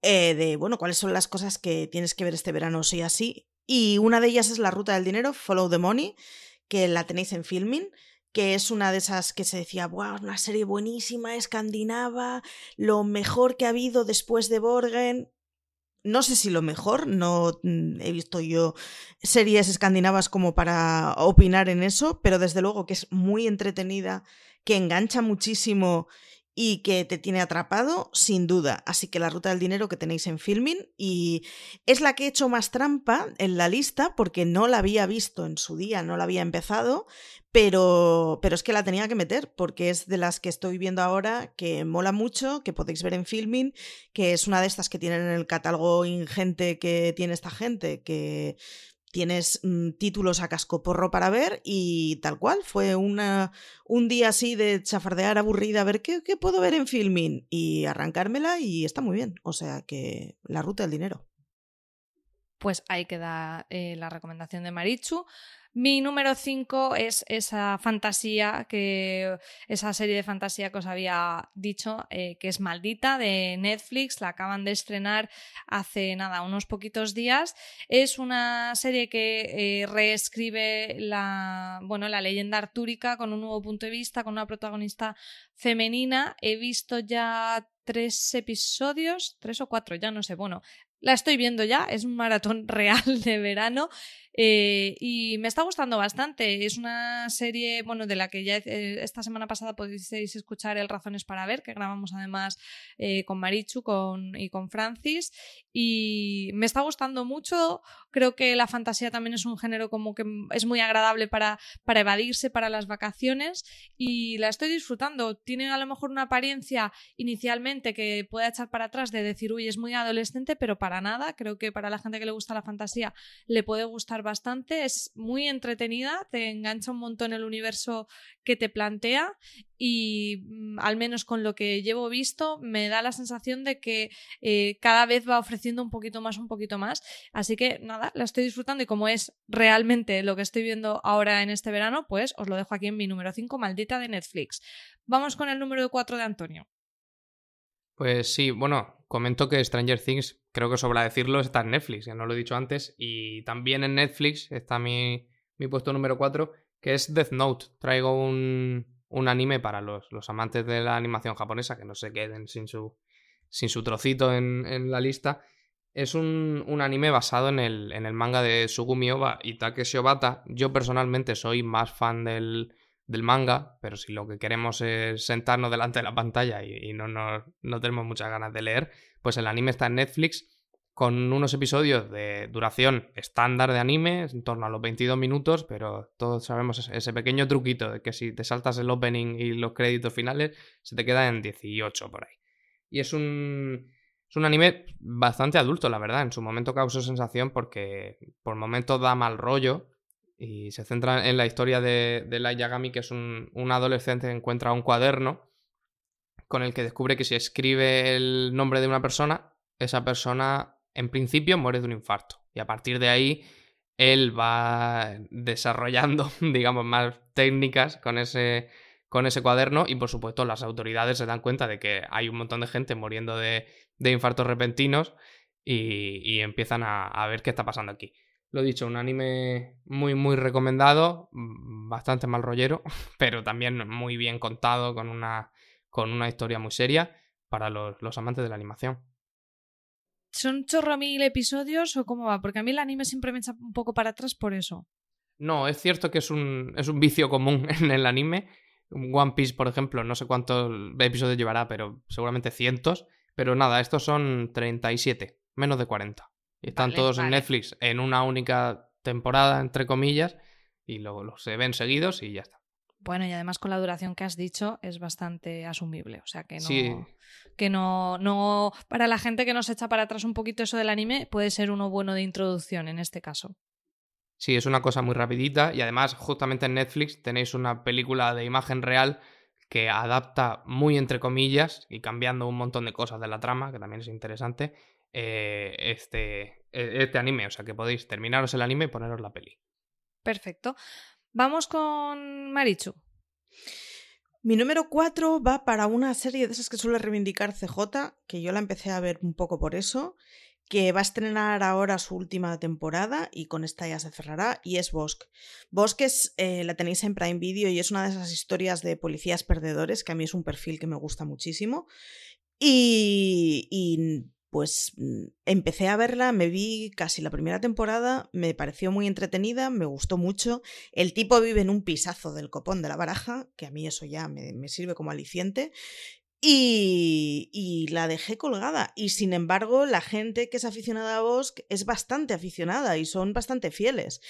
eh, de, bueno, cuáles son las cosas que tienes que ver este verano sí así. Y una de ellas es La Ruta del Dinero, Follow the Money, que la tenéis en filming que es una de esas que se decía, wow, una serie buenísima, escandinava, lo mejor que ha habido después de Borgen. No sé si lo mejor, no mm, he visto yo series escandinavas como para opinar en eso, pero desde luego que es muy entretenida, que engancha muchísimo y que te tiene atrapado, sin duda. Así que la ruta del dinero que tenéis en filming y es la que he hecho más trampa en la lista porque no la había visto en su día, no la había empezado, pero, pero es que la tenía que meter porque es de las que estoy viendo ahora que mola mucho, que podéis ver en filming, que es una de estas que tienen en el catálogo ingente que tiene esta gente, que tienes mm, títulos a cascoporro para ver y tal cual. Fue una, un día así de chafardear aburrida, a ver qué, qué puedo ver en filming y arrancármela y está muy bien. O sea que la ruta del dinero. Pues ahí queda eh, la recomendación de Marichu. Mi número 5 es esa fantasía, que, esa serie de fantasía que os había dicho, eh, que es Maldita de Netflix, la acaban de estrenar hace nada, unos poquitos días. Es una serie que eh, reescribe la, bueno, la leyenda artúrica con un nuevo punto de vista, con una protagonista femenina. He visto ya tres episodios, tres o cuatro, ya no sé. Bueno, la estoy viendo ya, es un maratón real de verano eh, y me está gustando bastante. Es una serie, bueno, de la que ya eh, esta semana pasada podéis escuchar el Razones para Ver, que grabamos además eh, con Marichu con, y con Francis. Y me está gustando mucho. Creo que la fantasía también es un género como que es muy agradable para, para evadirse para las vacaciones y la estoy disfrutando. Tiene a lo mejor una apariencia inicialmente que pueda echar para atrás de decir, uy, es muy adolescente, pero para nada. Creo que para la gente que le gusta la fantasía le puede gustar bastante, es muy entretenida, te engancha un montón el universo que te plantea y mm, al menos con lo que llevo visto me da la sensación de que eh, cada vez va ofreciendo un poquito más, un poquito más. Así que nada, la estoy disfrutando y como es realmente lo que estoy viendo ahora en este verano, pues os lo dejo aquí en mi número 5, maldita de Netflix. Vamos con el número 4 de Antonio. Pues sí, bueno, comento que Stranger Things, creo que sobra decirlo, está en Netflix, ya no lo he dicho antes, y también en Netflix está mi, mi puesto número 4, que es Death Note. Traigo un, un anime para los, los, amantes de la animación japonesa, que no se queden sin su, sin su trocito en, en la lista. Es un, un, anime basado en el, en el manga de Sugumi Oba y Takeshi Obata. Yo personalmente soy más fan del, del manga, pero si lo que queremos es sentarnos delante de la pantalla y, no, no, tenemos muchas ganas de leer, pues el anime está en Netflix con unos episodios de duración estándar de anime, en torno a los 22 minutos, pero todos sabemos ese pequeño truquito de que si te saltas el opening y los créditos finales, se te queda en 18 por ahí. Y es un, es un anime bastante adulto, la verdad. En su momento causó sensación porque por momentos da mal rollo, y se centra en la historia de, de Yagami, que es un, un, adolescente que encuentra un cuaderno con el que descubre que si escribe el nombre de una persona, esa persona en principio muere de un infarto. Y a partir de ahí, él va desarrollando, digamos, más técnicas con ese, con ese cuaderno y por supuesto las autoridades se dan cuenta de que hay un montón de gente muriendo de, de infartos repentinos y, y empiezan a, a ver qué está pasando aquí. Lo dicho, un anime muy, muy recomendado, mm, bastante mal rollero, pero también muy bien contado, con una, con una historia muy seria para los, los amantes de la animación. ¿Son chorro mil episodios o cómo va? Porque a mí el anime siempre me echa un poco para atrás por eso. No, es cierto que es un, es un vicio común en el anime. One Piece, por ejemplo, no sé cuántos episodios llevará, pero seguramente cientos. Pero nada, estos son 37, menos de 40. Y están vale, todos vale. en Netflix en una única temporada, entre comillas, y luego los se ven seguidos y ya está. Bueno, y además con la duración que has dicho es bastante asumible. O sea que no. Sí. Que no, no. Para la gente que nos echa para atrás un poquito eso del anime, puede ser uno bueno de introducción en este caso. Sí, es una cosa muy rapidita. Y además, justamente en Netflix tenéis una película de imagen real que adapta muy entre comillas y cambiando un montón de cosas de la trama, que también es interesante, eh, este, e-, este anime. O sea que podéis terminaros el anime y poneros la peli. Perfecto. Vamos con Marichu. Mi número 4 va para una serie de esas que suele reivindicar CJ, que yo la empecé a ver un poco por eso, que va a estrenar ahora su última temporada y con esta ya se cerrará, y es Bosque. Bosque eh, la tenéis en Prime Video y es una de esas historias de policías perdedores, que a mí es un perfil que me gusta muchísimo. Y pues mm, empecé a verla, me vi casi la primera temporada, me pareció muy entretenida, me gustó mucho. El tipo vive en un pisazo del copón de la baraja, que a mí eso ya me, me sirve como aliciente. Y, y, la dejé colgada. Y sin embargo, la gente que es aficionada a Bosque es bastante aficionada y son bastante fieles.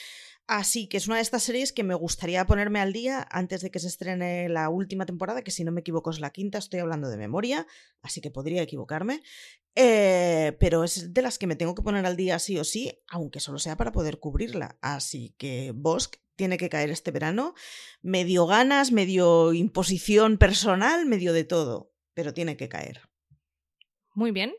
Así que es una de estas series que me gustaría ponerme al día antes de que se estrene la última temporada, que si no me equivoco es la quinta, estoy hablando de memoria, así que podría equivocarme. Eh, pero es de las que me tengo que poner al día sí o sí, aunque solo sea para poder cubrirla. Así que Bosque tiene que caer este verano. Medio ganas, medio imposición personal, medio de todo, pero tiene que caer. Muy bien,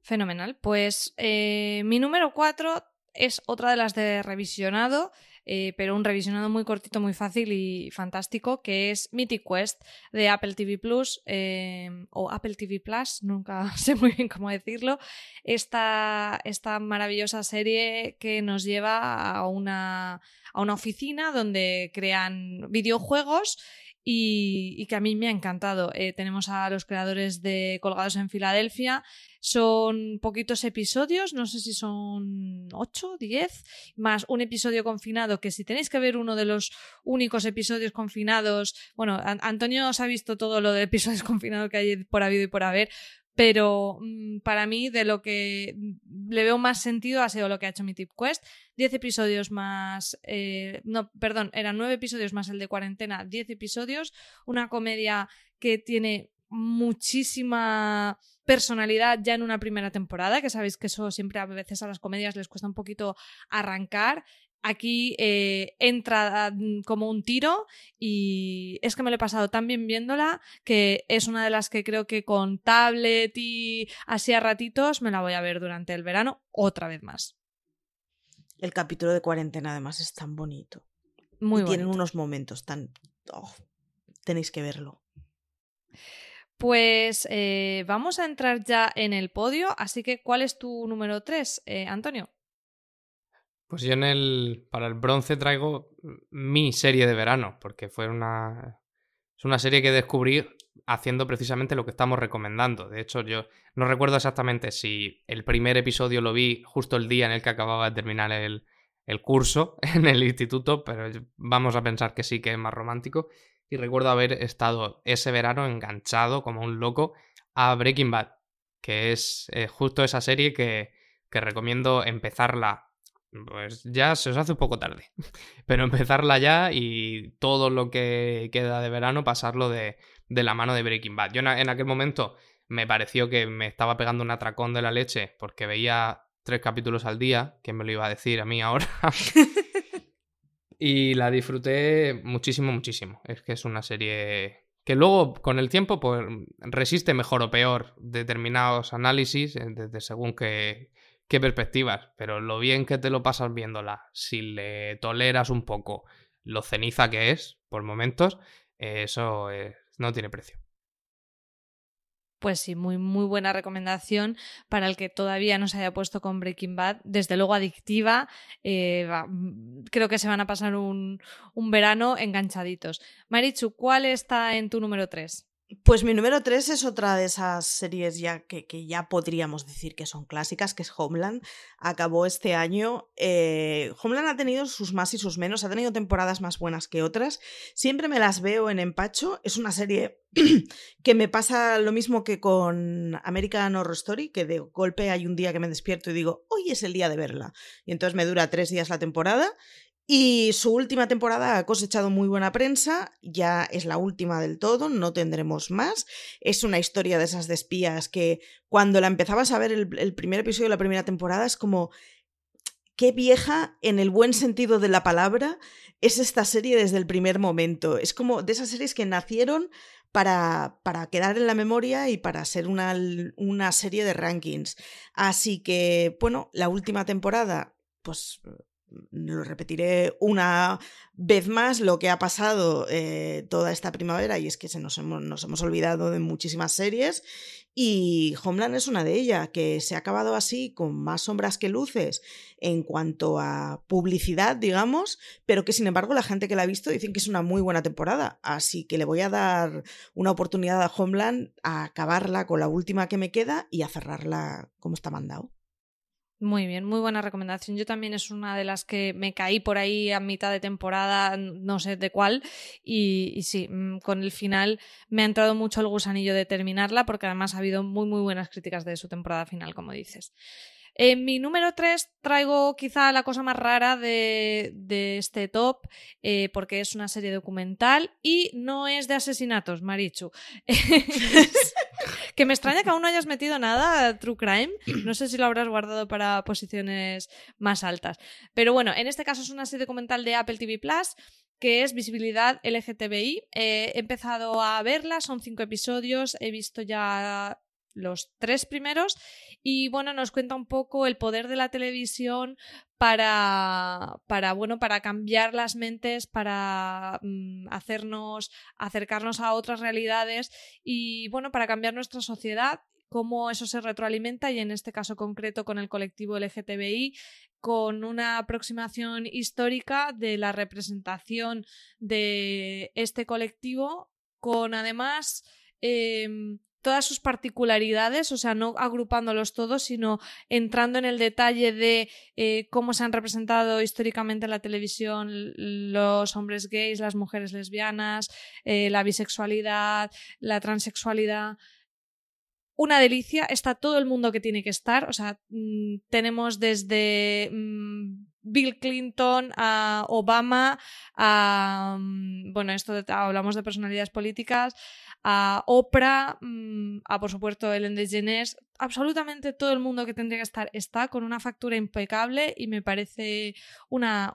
fenomenal. Pues eh, mi número 4 es otra de las de revisionado, eh, pero un revisionado muy cortito, muy fácil y fantástico, que es Mythic Quest de Apple TV Plus eh, o Apple TV Plus, nunca sé muy bien cómo decirlo. Esta, esta maravillosa serie que nos lleva a una, a una oficina donde crean videojuegos y, que a mí me ha encantado. Eh, tenemos a los creadores de Colgados en Filadelfia. Son poquitos episodios, no sé si son 8, 10, más un episodio confinado, que si tenéis que ver uno de los únicos episodios confinados, bueno, Antonio os ha visto todo lo de episodios confinados que hay por habido y por haber, pero mm, para mí de lo que le veo más sentido ha sido lo que ha hecho mi Tip Quest. Diez episodios más, eh, no, perdón, eran nueve episodios más el de cuarentena, diez episodios, una comedia que tiene muchísima personalidad ya en una primera temporada, que sabéis que eso siempre a veces a las comedias les cuesta un poquito arrancar aquí eh, entra mm, como un tiro y es que me lo he pasado tan bien viéndola que es una de las que creo que con tablet y así a ratitos me la voy a ver durante el verano otra vez más. El capítulo de cuarentena además es tan bonito. Muy y tienen unos momentos tan... Oh, tenéis que verlo. Pues eh, vamos a entrar ya en el podio, así que ¿cuál es tu número 3, eh, Antonio? Pues yo en el. Para el bronce traigo mi serie de verano, porque fue una. Es una serie que descubrí haciendo precisamente lo que estamos recomendando. De hecho, yo no recuerdo exactamente si el primer episodio lo vi justo el día en el que acababa de terminar el, el curso en el instituto, pero vamos a pensar que sí que es más romántico. Y recuerdo haber estado ese verano enganchado como un loco a Breaking Bad, que es eh, justo esa serie que, que recomiendo empezarla pues ya se os hace un poco tarde. Pero empezarla ya y todo lo que queda de verano pasarlo de, de la mano de Breaking Bad. Yo en aquel momento me pareció que me estaba pegando un atracón de la leche porque veía tres capítulos al día, que me lo iba a decir a mí ahora. y la disfruté muchísimo, muchísimo. Es que es una serie que luego con el tiempo pues, resiste mejor o peor determinados análisis desde según que qué perspectivas, pero lo bien que te lo pasas viéndola, si le toleras un poco lo ceniza que es por momentos, eso no tiene precio. Pues sí, muy, muy buena recomendación para el que todavía no se haya puesto con Breaking Bad. Desde luego adictiva. Eh, mm, creo que se van a pasar un, un verano enganchaditos. Marichu, ¿cuál está en tu número 3? Pues mi número 3 es otra de esas series ya que, que, ya podríamos decir que son clásicas, que es Homeland. Acabó este año. Eh, Homeland ha tenido sus más y sus menos, ha tenido temporadas más buenas que otras. Siempre me las veo en empacho. Es una serie que me pasa lo mismo que con American Horror Story, que de golpe hay un día que me despierto y digo, hoy es el día de verla. Y entonces me dura tres días la temporada y su última temporada ha cosechado muy buena prensa, ya es la última del todo, no tendremos más. Es una historia de esas de espías que cuando la empezabas a ver el, primer episodio de la primera temporada es como, qué vieja en el buen sentido de la palabra es esta serie desde el primer momento. Es como de esas series que nacieron para, para quedar en la memoria y para ser una, una serie de rankings. Así que, bueno, la última temporada, pues lo repetiré una vez más lo que ha pasado eh, toda esta primavera y es que se nos, hemos, nos hemos olvidado de muchísimas series y Homeland es una de ellas, que se ha acabado así con más sombras que luces en cuanto a publicidad, digamos, pero que sin embargo la gente que la ha visto dicen que es una muy buena temporada. Así que le voy a dar una oportunidad a Homeland a acabarla con la última que me queda y a cerrarla como está mandado. Muy bien, muy buena recomendación. Yo también es una de las que me caí por ahí a mitad de temporada, no sé de cuál, y, sí, mm, con el final me ha entrado mucho el gusanillo de terminarla, porque además ha habido muy, muy buenas críticas de su temporada final, como dices. En mi número 3 traigo quizá la cosa más rara de, este top, eh, porque es una serie documental y no es de asesinatos, Marichu. que me extraña que aún no hayas metido nada True Crime. No sé si lo habrás guardado para posiciones más altas. Pero bueno, en este caso es una serie documental de Apple TV Plus que es visibilidad LGTBI. Eh, he empezado a verla, son cinco episodios, he visto ya los tres primeros y bueno nos cuenta un poco el poder de la televisión para para bueno para cambiar las mentes para mm, hacernos acercarnos a otras realidades y bueno para cambiar nuestra sociedad cómo eso se retroalimenta y en este caso concreto con el colectivo LGTBI con una aproximación histórica de la representación de este colectivo con además eh, todas sus particularidades, o sea, no agrupándolos todos, sino entrando en el detalle de eh, cómo se han representado históricamente en la televisión los hombres gays, las mujeres lesbianas, eh, la bisexualidad, la transexualidad. Una delicia, está todo el mundo que tiene que estar, o sea, mm, tenemos desde mm, Bill Clinton a Obama, a, mm, bueno, esto hablamos de personalidades políticas, a Oprah, mm, a por supuesto Ellen DeGeneres, absolutamente todo el mundo que tendría que estar está con una factura impecable y me parece una,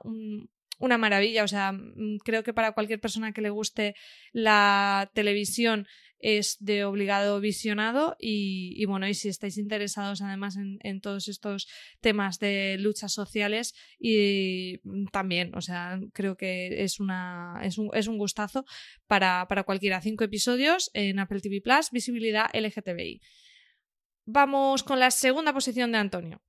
una maravilla. O sea, mm, creo que para cualquier persona que le guste la televisión es de obligado visionado y, bueno, y si estáis interesados además en, todos estos temas de luchas sociales y también, o sea, creo que es, una, es, un, es un gustazo para, para cualquiera. Cinco episodios en Apple TV Plus, visibilidad LGTBI. Vamos con la segunda posición de Antonio.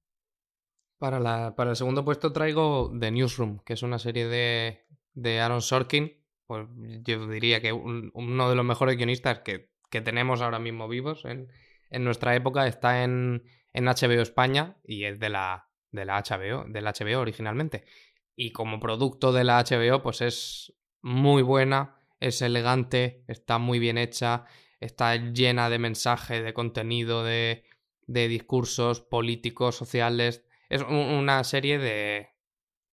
Para, la, para el segundo puesto traigo The Newsroom, que es una serie de, de Aaron Sorkin, pues yo diría que uno de los mejores guionistas que, tenemos ahora mismo vivos en, nuestra época está en, en, HBO España y es de la, de la HBO, del HBO originalmente. Y como producto de la HBO, pues es muy buena, es elegante, está muy bien hecha, está llena de mensajes, de contenido, de, de discursos políticos, sociales. Es una serie de,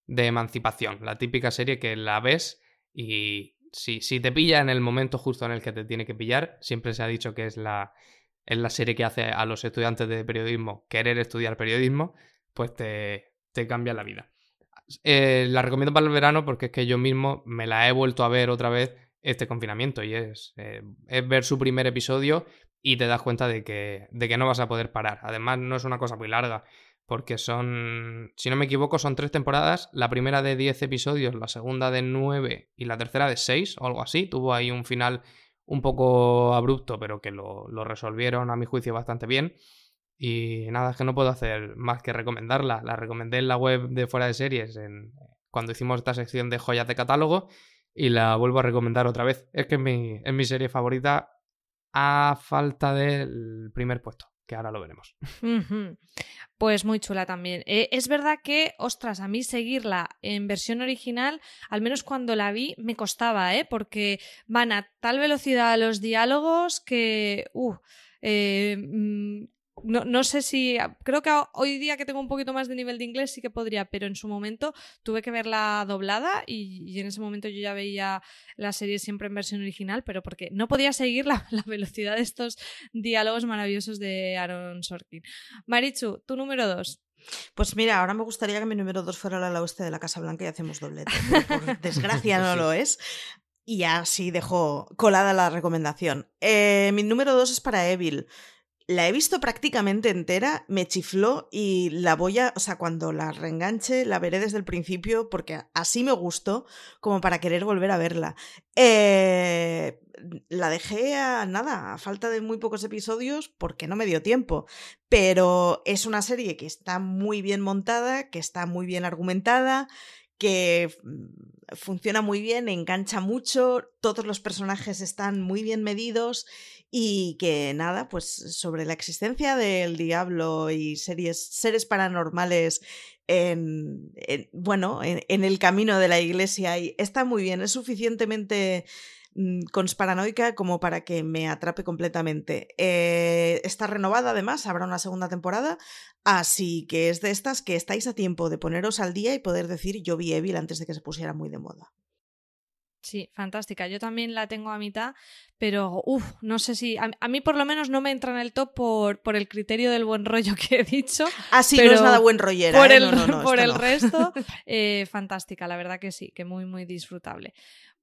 de emancipación, la típica serie que la ves y si, si te pilla en el momento justo en el que te tiene que pillar, siempre se ha dicho que es la, es la serie que hace a los estudiantes de periodismo querer estudiar periodismo, pues te, te cambia la vida. Eh, la recomiendo para el verano porque es que yo mismo me la he vuelto a ver otra vez este confinamiento y es, eh, es ver su primer episodio y te das cuenta de que, de que no vas a poder parar. Además, no es una cosa muy larga porque son, si no me equivoco, son tres temporadas, la primera de 10 episodios, la segunda de 9 y la tercera de 6 o algo así. Tuvo ahí un final un poco abrupto, pero que lo, resolvieron a mi juicio bastante bien. Y nada, es que no puedo hacer más que recomendarla. La recomendé en la web de Fuera de Series en, cuando hicimos esta sección de joyas de catálogo y la vuelvo a recomendar otra vez. Es que es mi serie favorita a falta del primer puesto que ahora lo veremos. Pues muy chula también. Eh, es verdad que, ostras, a mí seguirla en versión original, al menos cuando la vi, me costaba, ¿eh? Porque van a tal velocidad los diálogos que, uh, eh, mm, no, no, sé si. Creo que hoy día que tengo un poquito más de nivel de inglés sí que podría, pero en su momento tuve que verla doblada y, en ese momento yo ya veía la serie siempre en versión original, pero porque no podía seguir la, velocidad de estos diálogos maravillosos de Aaron Sorkin. Marichu, tu número dos. Pues mira, ahora me gustaría que mi número dos fuera la oeste de la Casa Blanca y hacemos doblete. Por desgracia no lo es. Y así dejo colada la recomendación. Eh, mi número dos es para Evil. La he visto prácticamente entera, me chifló y la voy a, o sea, cuando la reenganche la veré desde el principio porque así me gustó como para querer volver a verla. Eh, la dejé a nada, a falta de muy pocos episodios porque no me dio tiempo, pero es una serie que está muy bien montada, que está muy bien argumentada, que mm, funciona muy bien, engancha mucho, todos los personajes están muy bien medidos y que nada, pues sobre la existencia del diablo y seres paranormales en, bueno, en, el camino de la iglesia y está muy bien, es suficientemente mm, consparanoica como para que me atrape completamente. Eh, está renovada además, habrá una segunda temporada, así que es de estas que estáis a tiempo de poneros al día y poder decir yo vi Evil antes de que se pusiera muy de moda. Sí, fantástica. Yo también la tengo a mitad, pero uff, no sé si. A, mí por lo menos no me entra en el top por, por el criterio del buen rollo que he dicho. Ah, sí, no es nada buen rollera. Por ¿eh? el, no, no, por el resto, eh, fantástica, la verdad que sí, que muy, muy disfrutable.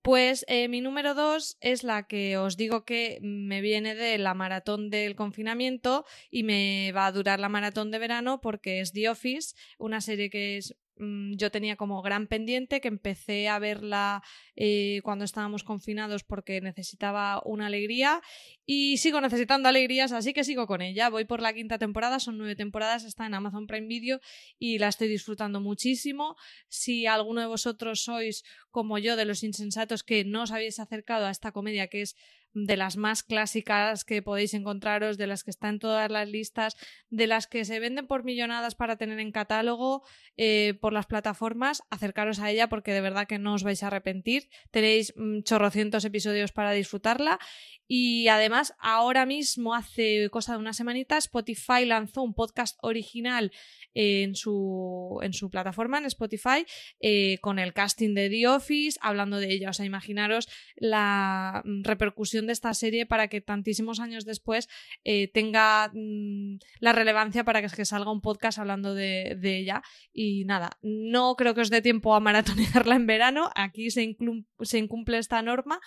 Pues eh, mi número dos es la que os digo que me viene de la maratón del confinamiento y me va a durar la maratón de verano porque es The Office, una serie que es Mm, yo tenía como gran pendiente que empecé a verla eh, cuando estábamos confinados porque necesitaba una alegría y sigo necesitando alegrías, así que sigo con ella. Voy por la quinta temporada, son nueve temporadas, está en Amazon Prime Video y la estoy disfrutando muchísimo. Si alguno de vosotros sois como yo de los insensatos que no os habéis acercado a esta comedia que es de las más clásicas que podéis encontraros, de las que están en todas las listas, de las que se venden por millonadas para tener en catálogo eh, por las plataformas, acercaros a ella porque de verdad que no os vais a arrepentir. Tenéis mm, chorrocientos episodios para disfrutarla y además ahora mismo, hace cosa de una semanita, Spotify lanzó un podcast original en su, en su plataforma, en Spotify, eh, con el casting de The Office, hablando de ella. O sea, imaginaros la mm, de esta serie para que tantísimos años después eh, tenga mm, la relevancia para que, salga un podcast hablando de, ella. Y nada, no creo que os dé tiempo a maratonearla en verano. Aquí se, se incumple esta norma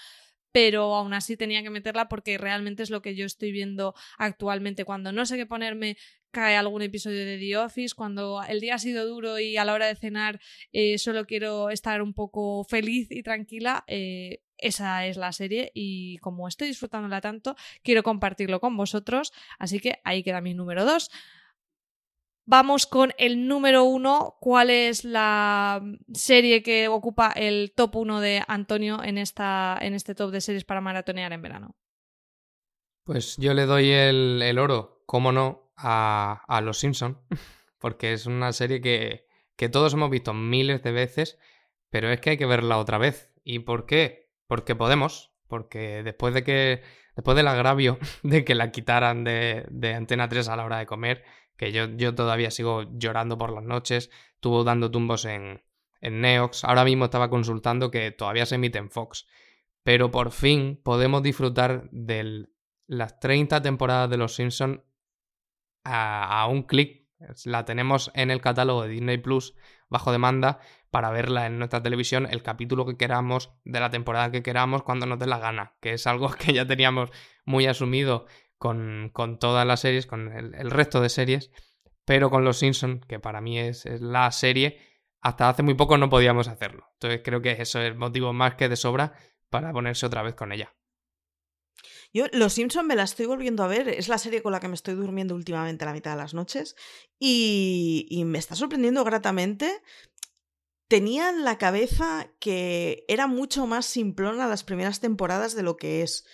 pero aún así tenía que meterla porque realmente es lo que yo estoy viendo actualmente. Cuando no sé qué ponerme, cae algún episodio de The Office. Cuando el día ha sido duro y a la hora de cenar eh, solo quiero estar un poco feliz y tranquila, eh, esa es la serie y como estoy disfrutándola tanto, quiero compartirlo con vosotros. Así que ahí queda mi número 2. Vamos con el número uno. ¿Cuál es la serie que ocupa el top uno de Antonio en, esta, en este top de series para maratonear en verano? Pues yo le doy el, el oro, cómo no, a, a Los Simpson, porque es una serie que, que todos hemos visto miles de veces, pero es que hay que verla otra vez. ¿Y por qué? Porque podemos, porque después de que después del agravio de que la quitaran de, de Antena 3 a la hora de comer, que yo, yo todavía sigo llorando por las noches, estuvo dando tumbos en, en Neox, ahora mismo estaba consultando que todavía se emite en Fox, pero por fin podemos disfrutar de las 30 temporadas de Los Simpsons a, a un clic. La tenemos en el catálogo de Disney Plus bajo demanda para verla en nuestra televisión el capítulo que queramos de la temporada que queramos cuando nos dé la gana, que es algo que ya teníamos muy asumido con, con todas las series, con el, resto de series, pero con Los Simpsons, que para mí es, la serie, hasta hace muy poco no podíamos hacerlo. Entonces creo que eso es motivo más que de sobra para ponerse otra vez con ella. Yo, Los Simpson me la estoy volviendo a ver, es la serie con la que me estoy durmiendo últimamente a la mitad de las noches y, y me está sorprendiendo gratamente tenía en la cabeza que era mucho más simplona las primeras temporadas de lo que es.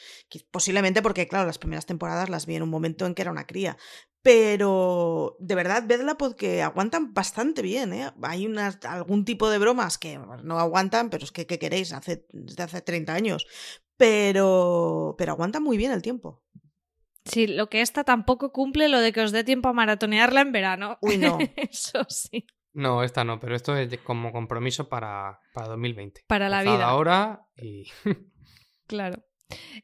Posiblemente porque, claro, las primeras temporadas las vi en un momento en que era una cría. Pero de verdad, vedla porque aguantan bastante bien, ¿eh? Hay una, algún tipo de bromas que no aguantan, pero es que, ¿qué queréis? Hace, desde hace 30 años. Pero, pero aguantan muy bien el tiempo. Sí, lo que esta tampoco cumple lo de que os dé tiempo a maratonearla en verano. Uy, no. Eso sí. No, esta no, pero esto es como compromiso para, para 2020. Para la vida. ahora y... claro.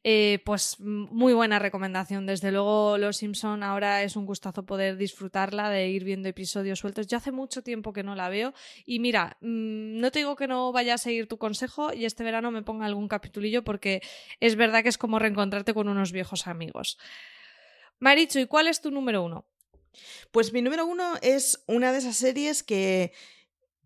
Eh, pues muy buena recomendación. Desde luego, Los Simpson ahora es un gustazo poder disfrutarla, de ir viendo episodios sueltos. Yo hace mucho tiempo que no la veo. Y mira, mm, no te digo que no vaya a seguir tu consejo y este verano me ponga algún capitulillo porque es verdad que es como reencontrarte con unos viejos amigos. Marichu, ¿y cuál es tu número uno? Pues mi número uno es una de esas series que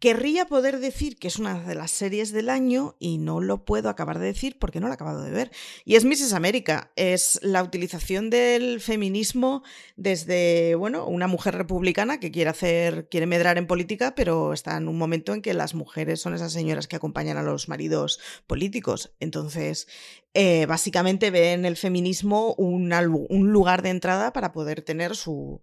querría poder decir que es una de las series del año y no lo puedo acabar de decir porque no la he acabado de ver. Y es Mrs. América. Es la utilización del feminismo desde, bueno, una mujer republicana que quiere hacer, quiere medrar en política, pero está en un momento en que las mujeres son esas señoras que acompañan a los maridos políticos. Entonces, eh, básicamente ve en el feminismo un lugar de entrada para poder tener su,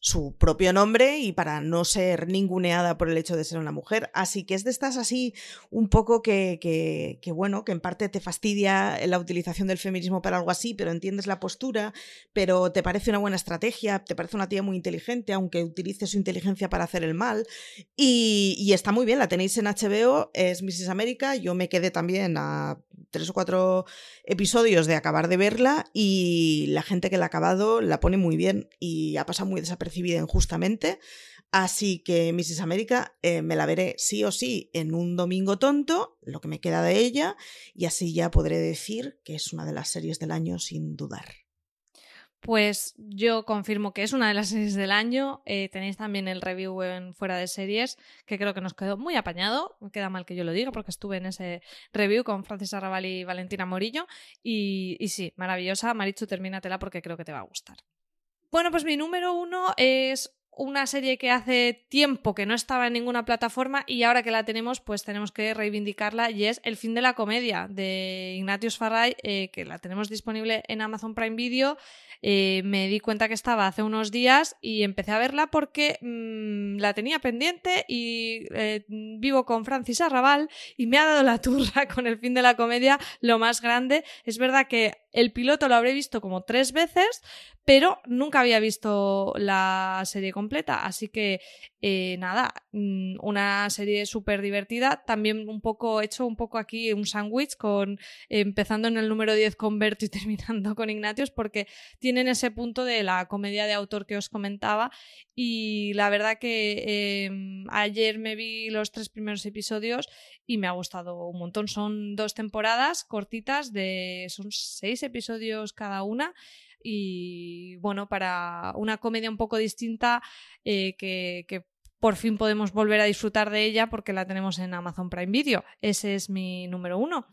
su propio nombre y para no ser ninguneada por el hecho de ser una mujer. Así que es de estas así un poco que, que, bueno, que en parte te fastidia la utilización del feminismo para algo así, pero entiendes la postura, pero te parece una buena estrategia, te parece una tía muy inteligente, aunque utilice su inteligencia para hacer el mal. Y, y está muy bien, la tenéis en HBO, es Mrs. América, yo me quedé también a tres o cuatro episodios de acabar de verla y la gente que la ha acabado la pone muy bien y ha pasado muy desapercibida injustamente. Así que Mrs. América eh, me la veré sí o sí en un domingo tonto, lo que me queda de ella, y así ya podré decir que es una de las series del año sin dudar. Pues yo confirmo que es una de las series del año. Eh, tenéis también el review en Fuera de Series, que creo que nos quedó muy apañado. Me queda mal que yo lo diga porque estuve en ese review con Francis Arrabal y Valentina Morillo. Y, y sí, maravillosa. Marichu, termínatela porque creo que te va a gustar. Bueno, pues mi número uno es una serie que hace tiempo que no estaba en ninguna plataforma y ahora que la tenemos, pues tenemos que reivindicarla y es El fin de la comedia de Ignatius Farray, eh, que la tenemos disponible en Amazon Prime Video. Eh, me di cuenta que estaba hace unos días y empecé a verla porque mmm, la tenía pendiente y eh, vivo con Francis Arrabal y me ha dado la turra con el fin de la comedia lo más grande. Es verdad que el piloto lo habré visto como tres veces, pero nunca había visto la serie completa, así que eh, nada, una serie súper divertida, también un poco hecho un poco aquí un sándwich con empezando en el número 10 con Berto y terminando con Ignatius porque tienen ese punto de la comedia de autor que os comentaba. Y la verdad que eh, ayer me vi los tres primeros episodios y me ha gustado un montón, son dos temporadas cortitas de son seis episodios cada una y bueno, para una comedia un poco distinta eh, que, que, por fin podemos volver a disfrutar de ella porque la tenemos en Amazon Prime Video. Ese es mi número uno.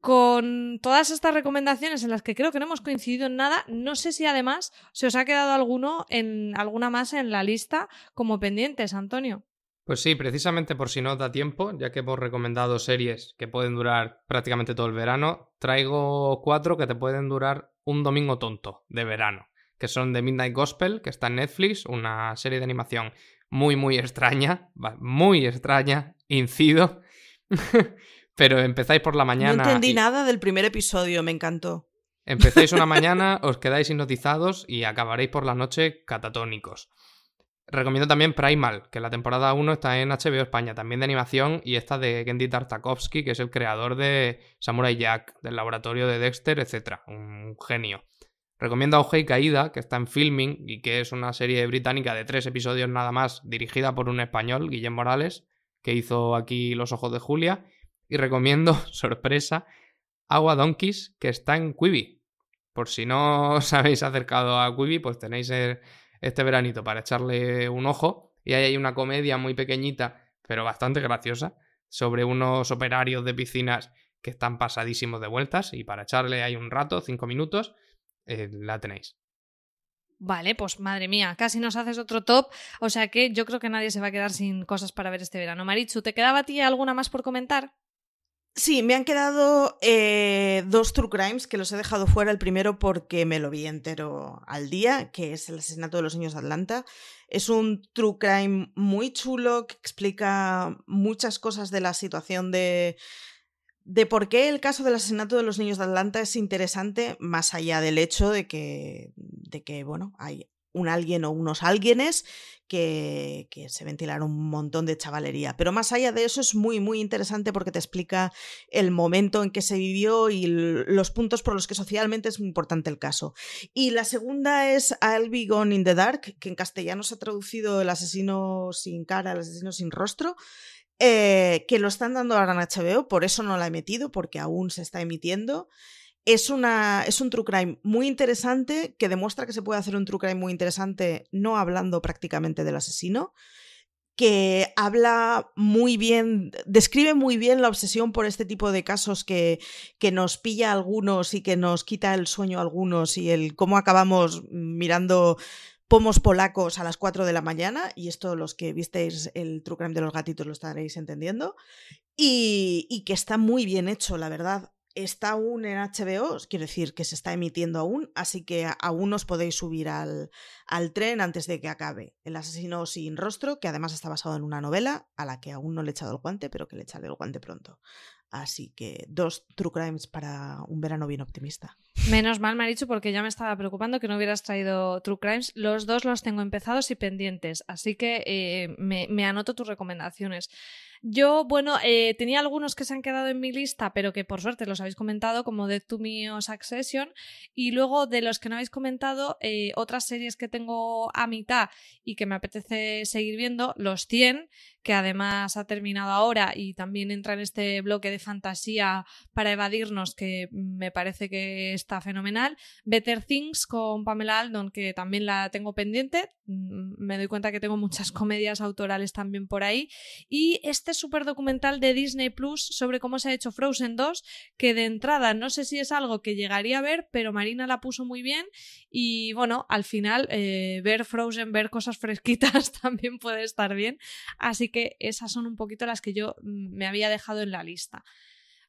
Con todas estas recomendaciones en las que creo que no hemos coincidido en nada, no sé si además se os ha quedado alguno en alguna más en la lista como pendientes, Antonio. Pues sí, precisamente por si no da tiempo, ya que hemos recomendado series que pueden durar prácticamente todo el verano, traigo cuatro que te pueden durar un domingo tonto de verano, que son The Midnight Gospel, que está en Netflix, una serie de animación muy, muy extraña, muy extraña, incido, pero empezáis por la mañana... No entendí y... nada del primer episodio, me encantó. Empezáis una mañana, os quedáis hipnotizados y acabaréis por la noche catatónicos. Recomiendo también Primal, que la temporada 1 está en HBO España, también de animación, y esta de Gendy Tartakovsky, que es el creador de Samurai Jack, del laboratorio de Dexter, etc. Un genio. Recomiendo Auge Caída, que está en Filming y que es una serie británica de tres episodios nada más, dirigida por un español, Guillem Morales, que hizo aquí Los Ojos de Julia. Y recomiendo, sorpresa, Agua Donkeys, que está en Quibi. Por si no os habéis acercado a Quibi, pues tenéis el este veranito para echarle un ojo. Y ahí hay una comedia muy pequeñita, pero bastante graciosa, sobre unos operarios de piscinas que están pasadísimos de vueltas. Y para echarle ahí un rato, cinco minutos, eh, la tenéis. Vale, pues madre mía, casi nos haces otro top. O sea que yo creo que nadie se va a quedar sin cosas para ver este verano. Marichu, ¿te quedaba a ti alguna más por comentar? Sí, me han quedado eh, dos True Crimes que los he dejado fuera. El primero porque me lo vi entero al día, que es el asesinato de los niños de Atlanta. Es un True Crime muy chulo que explica muchas cosas de la situación de, de por qué el caso del asesinato de los niños de Atlanta es interesante, más allá del hecho de que, de que bueno, hay un alguien o unos alguienes que, que, se ventilaron un montón de chavalería. Pero más allá de eso es muy, muy interesante porque te explica el momento en que se vivió y los puntos por los que socialmente es muy importante el caso. Y la segunda es I'll Be Gone in the Dark, que en castellano se ha traducido el asesino sin cara, el asesino sin rostro. Eh, que lo están dando ahora en HBO, por eso no la he metido, porque aún se está emitiendo. Es, una, es un true crime muy interesante que demuestra que se puede hacer un true crime muy interesante no hablando prácticamente del asesino, que habla muy bien, describe muy bien la obsesión por este tipo de casos que, que nos pilla a algunos y que nos quita el sueño a algunos y el cómo acabamos mirando pomos polacos a las 4 de la mañana, y esto los que visteis el True Crime de los gatitos lo estaréis entendiendo, y, y que está muy bien hecho, la verdad está aún en HBO, quiero decir que se está emitiendo aún, así que aún os podéis subir al, al, tren antes de que acabe. El asesino sin rostro, que además está basado en una novela a la que aún no le he echado el guante, pero que le echaré el guante pronto. Así que dos True Crimes para un verano bien optimista. Menos mal, Marichu, porque ya me estaba preocupando que no hubieras traído True Crimes. Los dos los tengo empezados y pendientes, así que eh, me, me anoto tus recomendaciones. Yo, bueno, eh, tenía algunos que se han quedado en mi lista, pero que por suerte los habéis comentado, como Death to Me o Succession. Y luego de los que no habéis comentado, eh, otras series que tengo a mitad y que me apetece seguir viendo, Los 100, que además ha terminado ahora y también entra en este bloque de fantasía para evadirnos, que me parece que está fenomenal. Better Things con Pamela Aldon, que también la tengo pendiente. Mm, me doy cuenta que tengo muchas comedias autorales también por ahí. Y este super documental de Disney Plus sobre cómo se ha hecho Frozen 2, que de entrada no sé si es algo que llegaría a ver, pero Marina la puso muy bien y bueno, al final eh, ver Frozen, ver cosas fresquitas también puede estar bien. Así que esas son un poquito las que yo mm, me había dejado en la lista.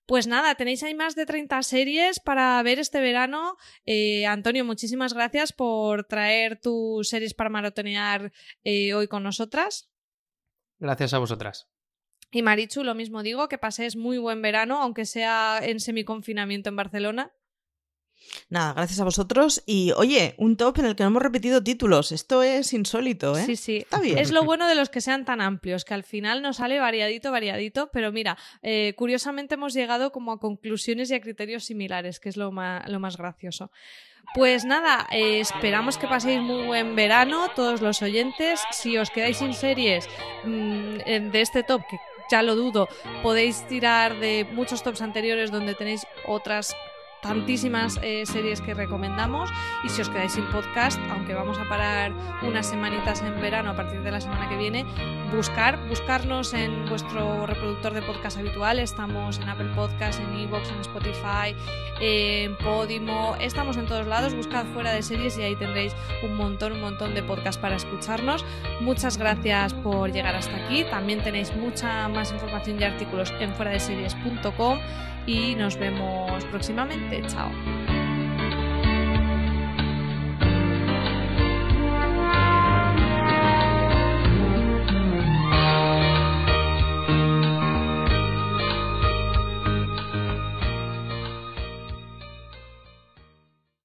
Pues nada, tenéis ahí más de 30 series para ver este verano. Eh, Antonio, muchísimas gracias por traer tus series para maratonear eh, hoy con nosotras. Gracias a vosotras. Y Marichu, lo mismo digo, que paséis muy buen verano, aunque sea en semiconfinamiento en Barcelona. Nada, gracias a vosotros. Y oye, un top en el que no hemos repetido títulos. Esto es insólito, ¿eh? Sí, sí. Está bien. Es lo bueno de los que sean tan amplios, que al final nos sale variadito, variadito. Pero mira, eh, curiosamente hemos llegado como a conclusiones y a criterios similares, que es lo más, lo más gracioso. Pues nada, eh, esperamos que paséis muy buen verano, todos los oyentes. Si os quedáis sin series mmm, de este top, que ya lo dudo, podéis tirar de muchos tops anteriores donde tenéis otras tantísimas eh, series que recomendamos. Y si os quedáis sin podcast, aunque vamos a parar unas semanitas en verano a partir de la semana que viene, buscar, buscarnos en vuestro reproductor de podcast habitual, estamos en Apple Podcast, en Evox, en Spotify, en Podimo, estamos en todos lados, buscad fuera de series y ahí tendréis un montón, un montón de podcasts para escucharnos. Muchas gracias por llegar hasta aquí, también tenéis mucha más información y artículos en fuera de series.com y nos vemos próximamente. Chao.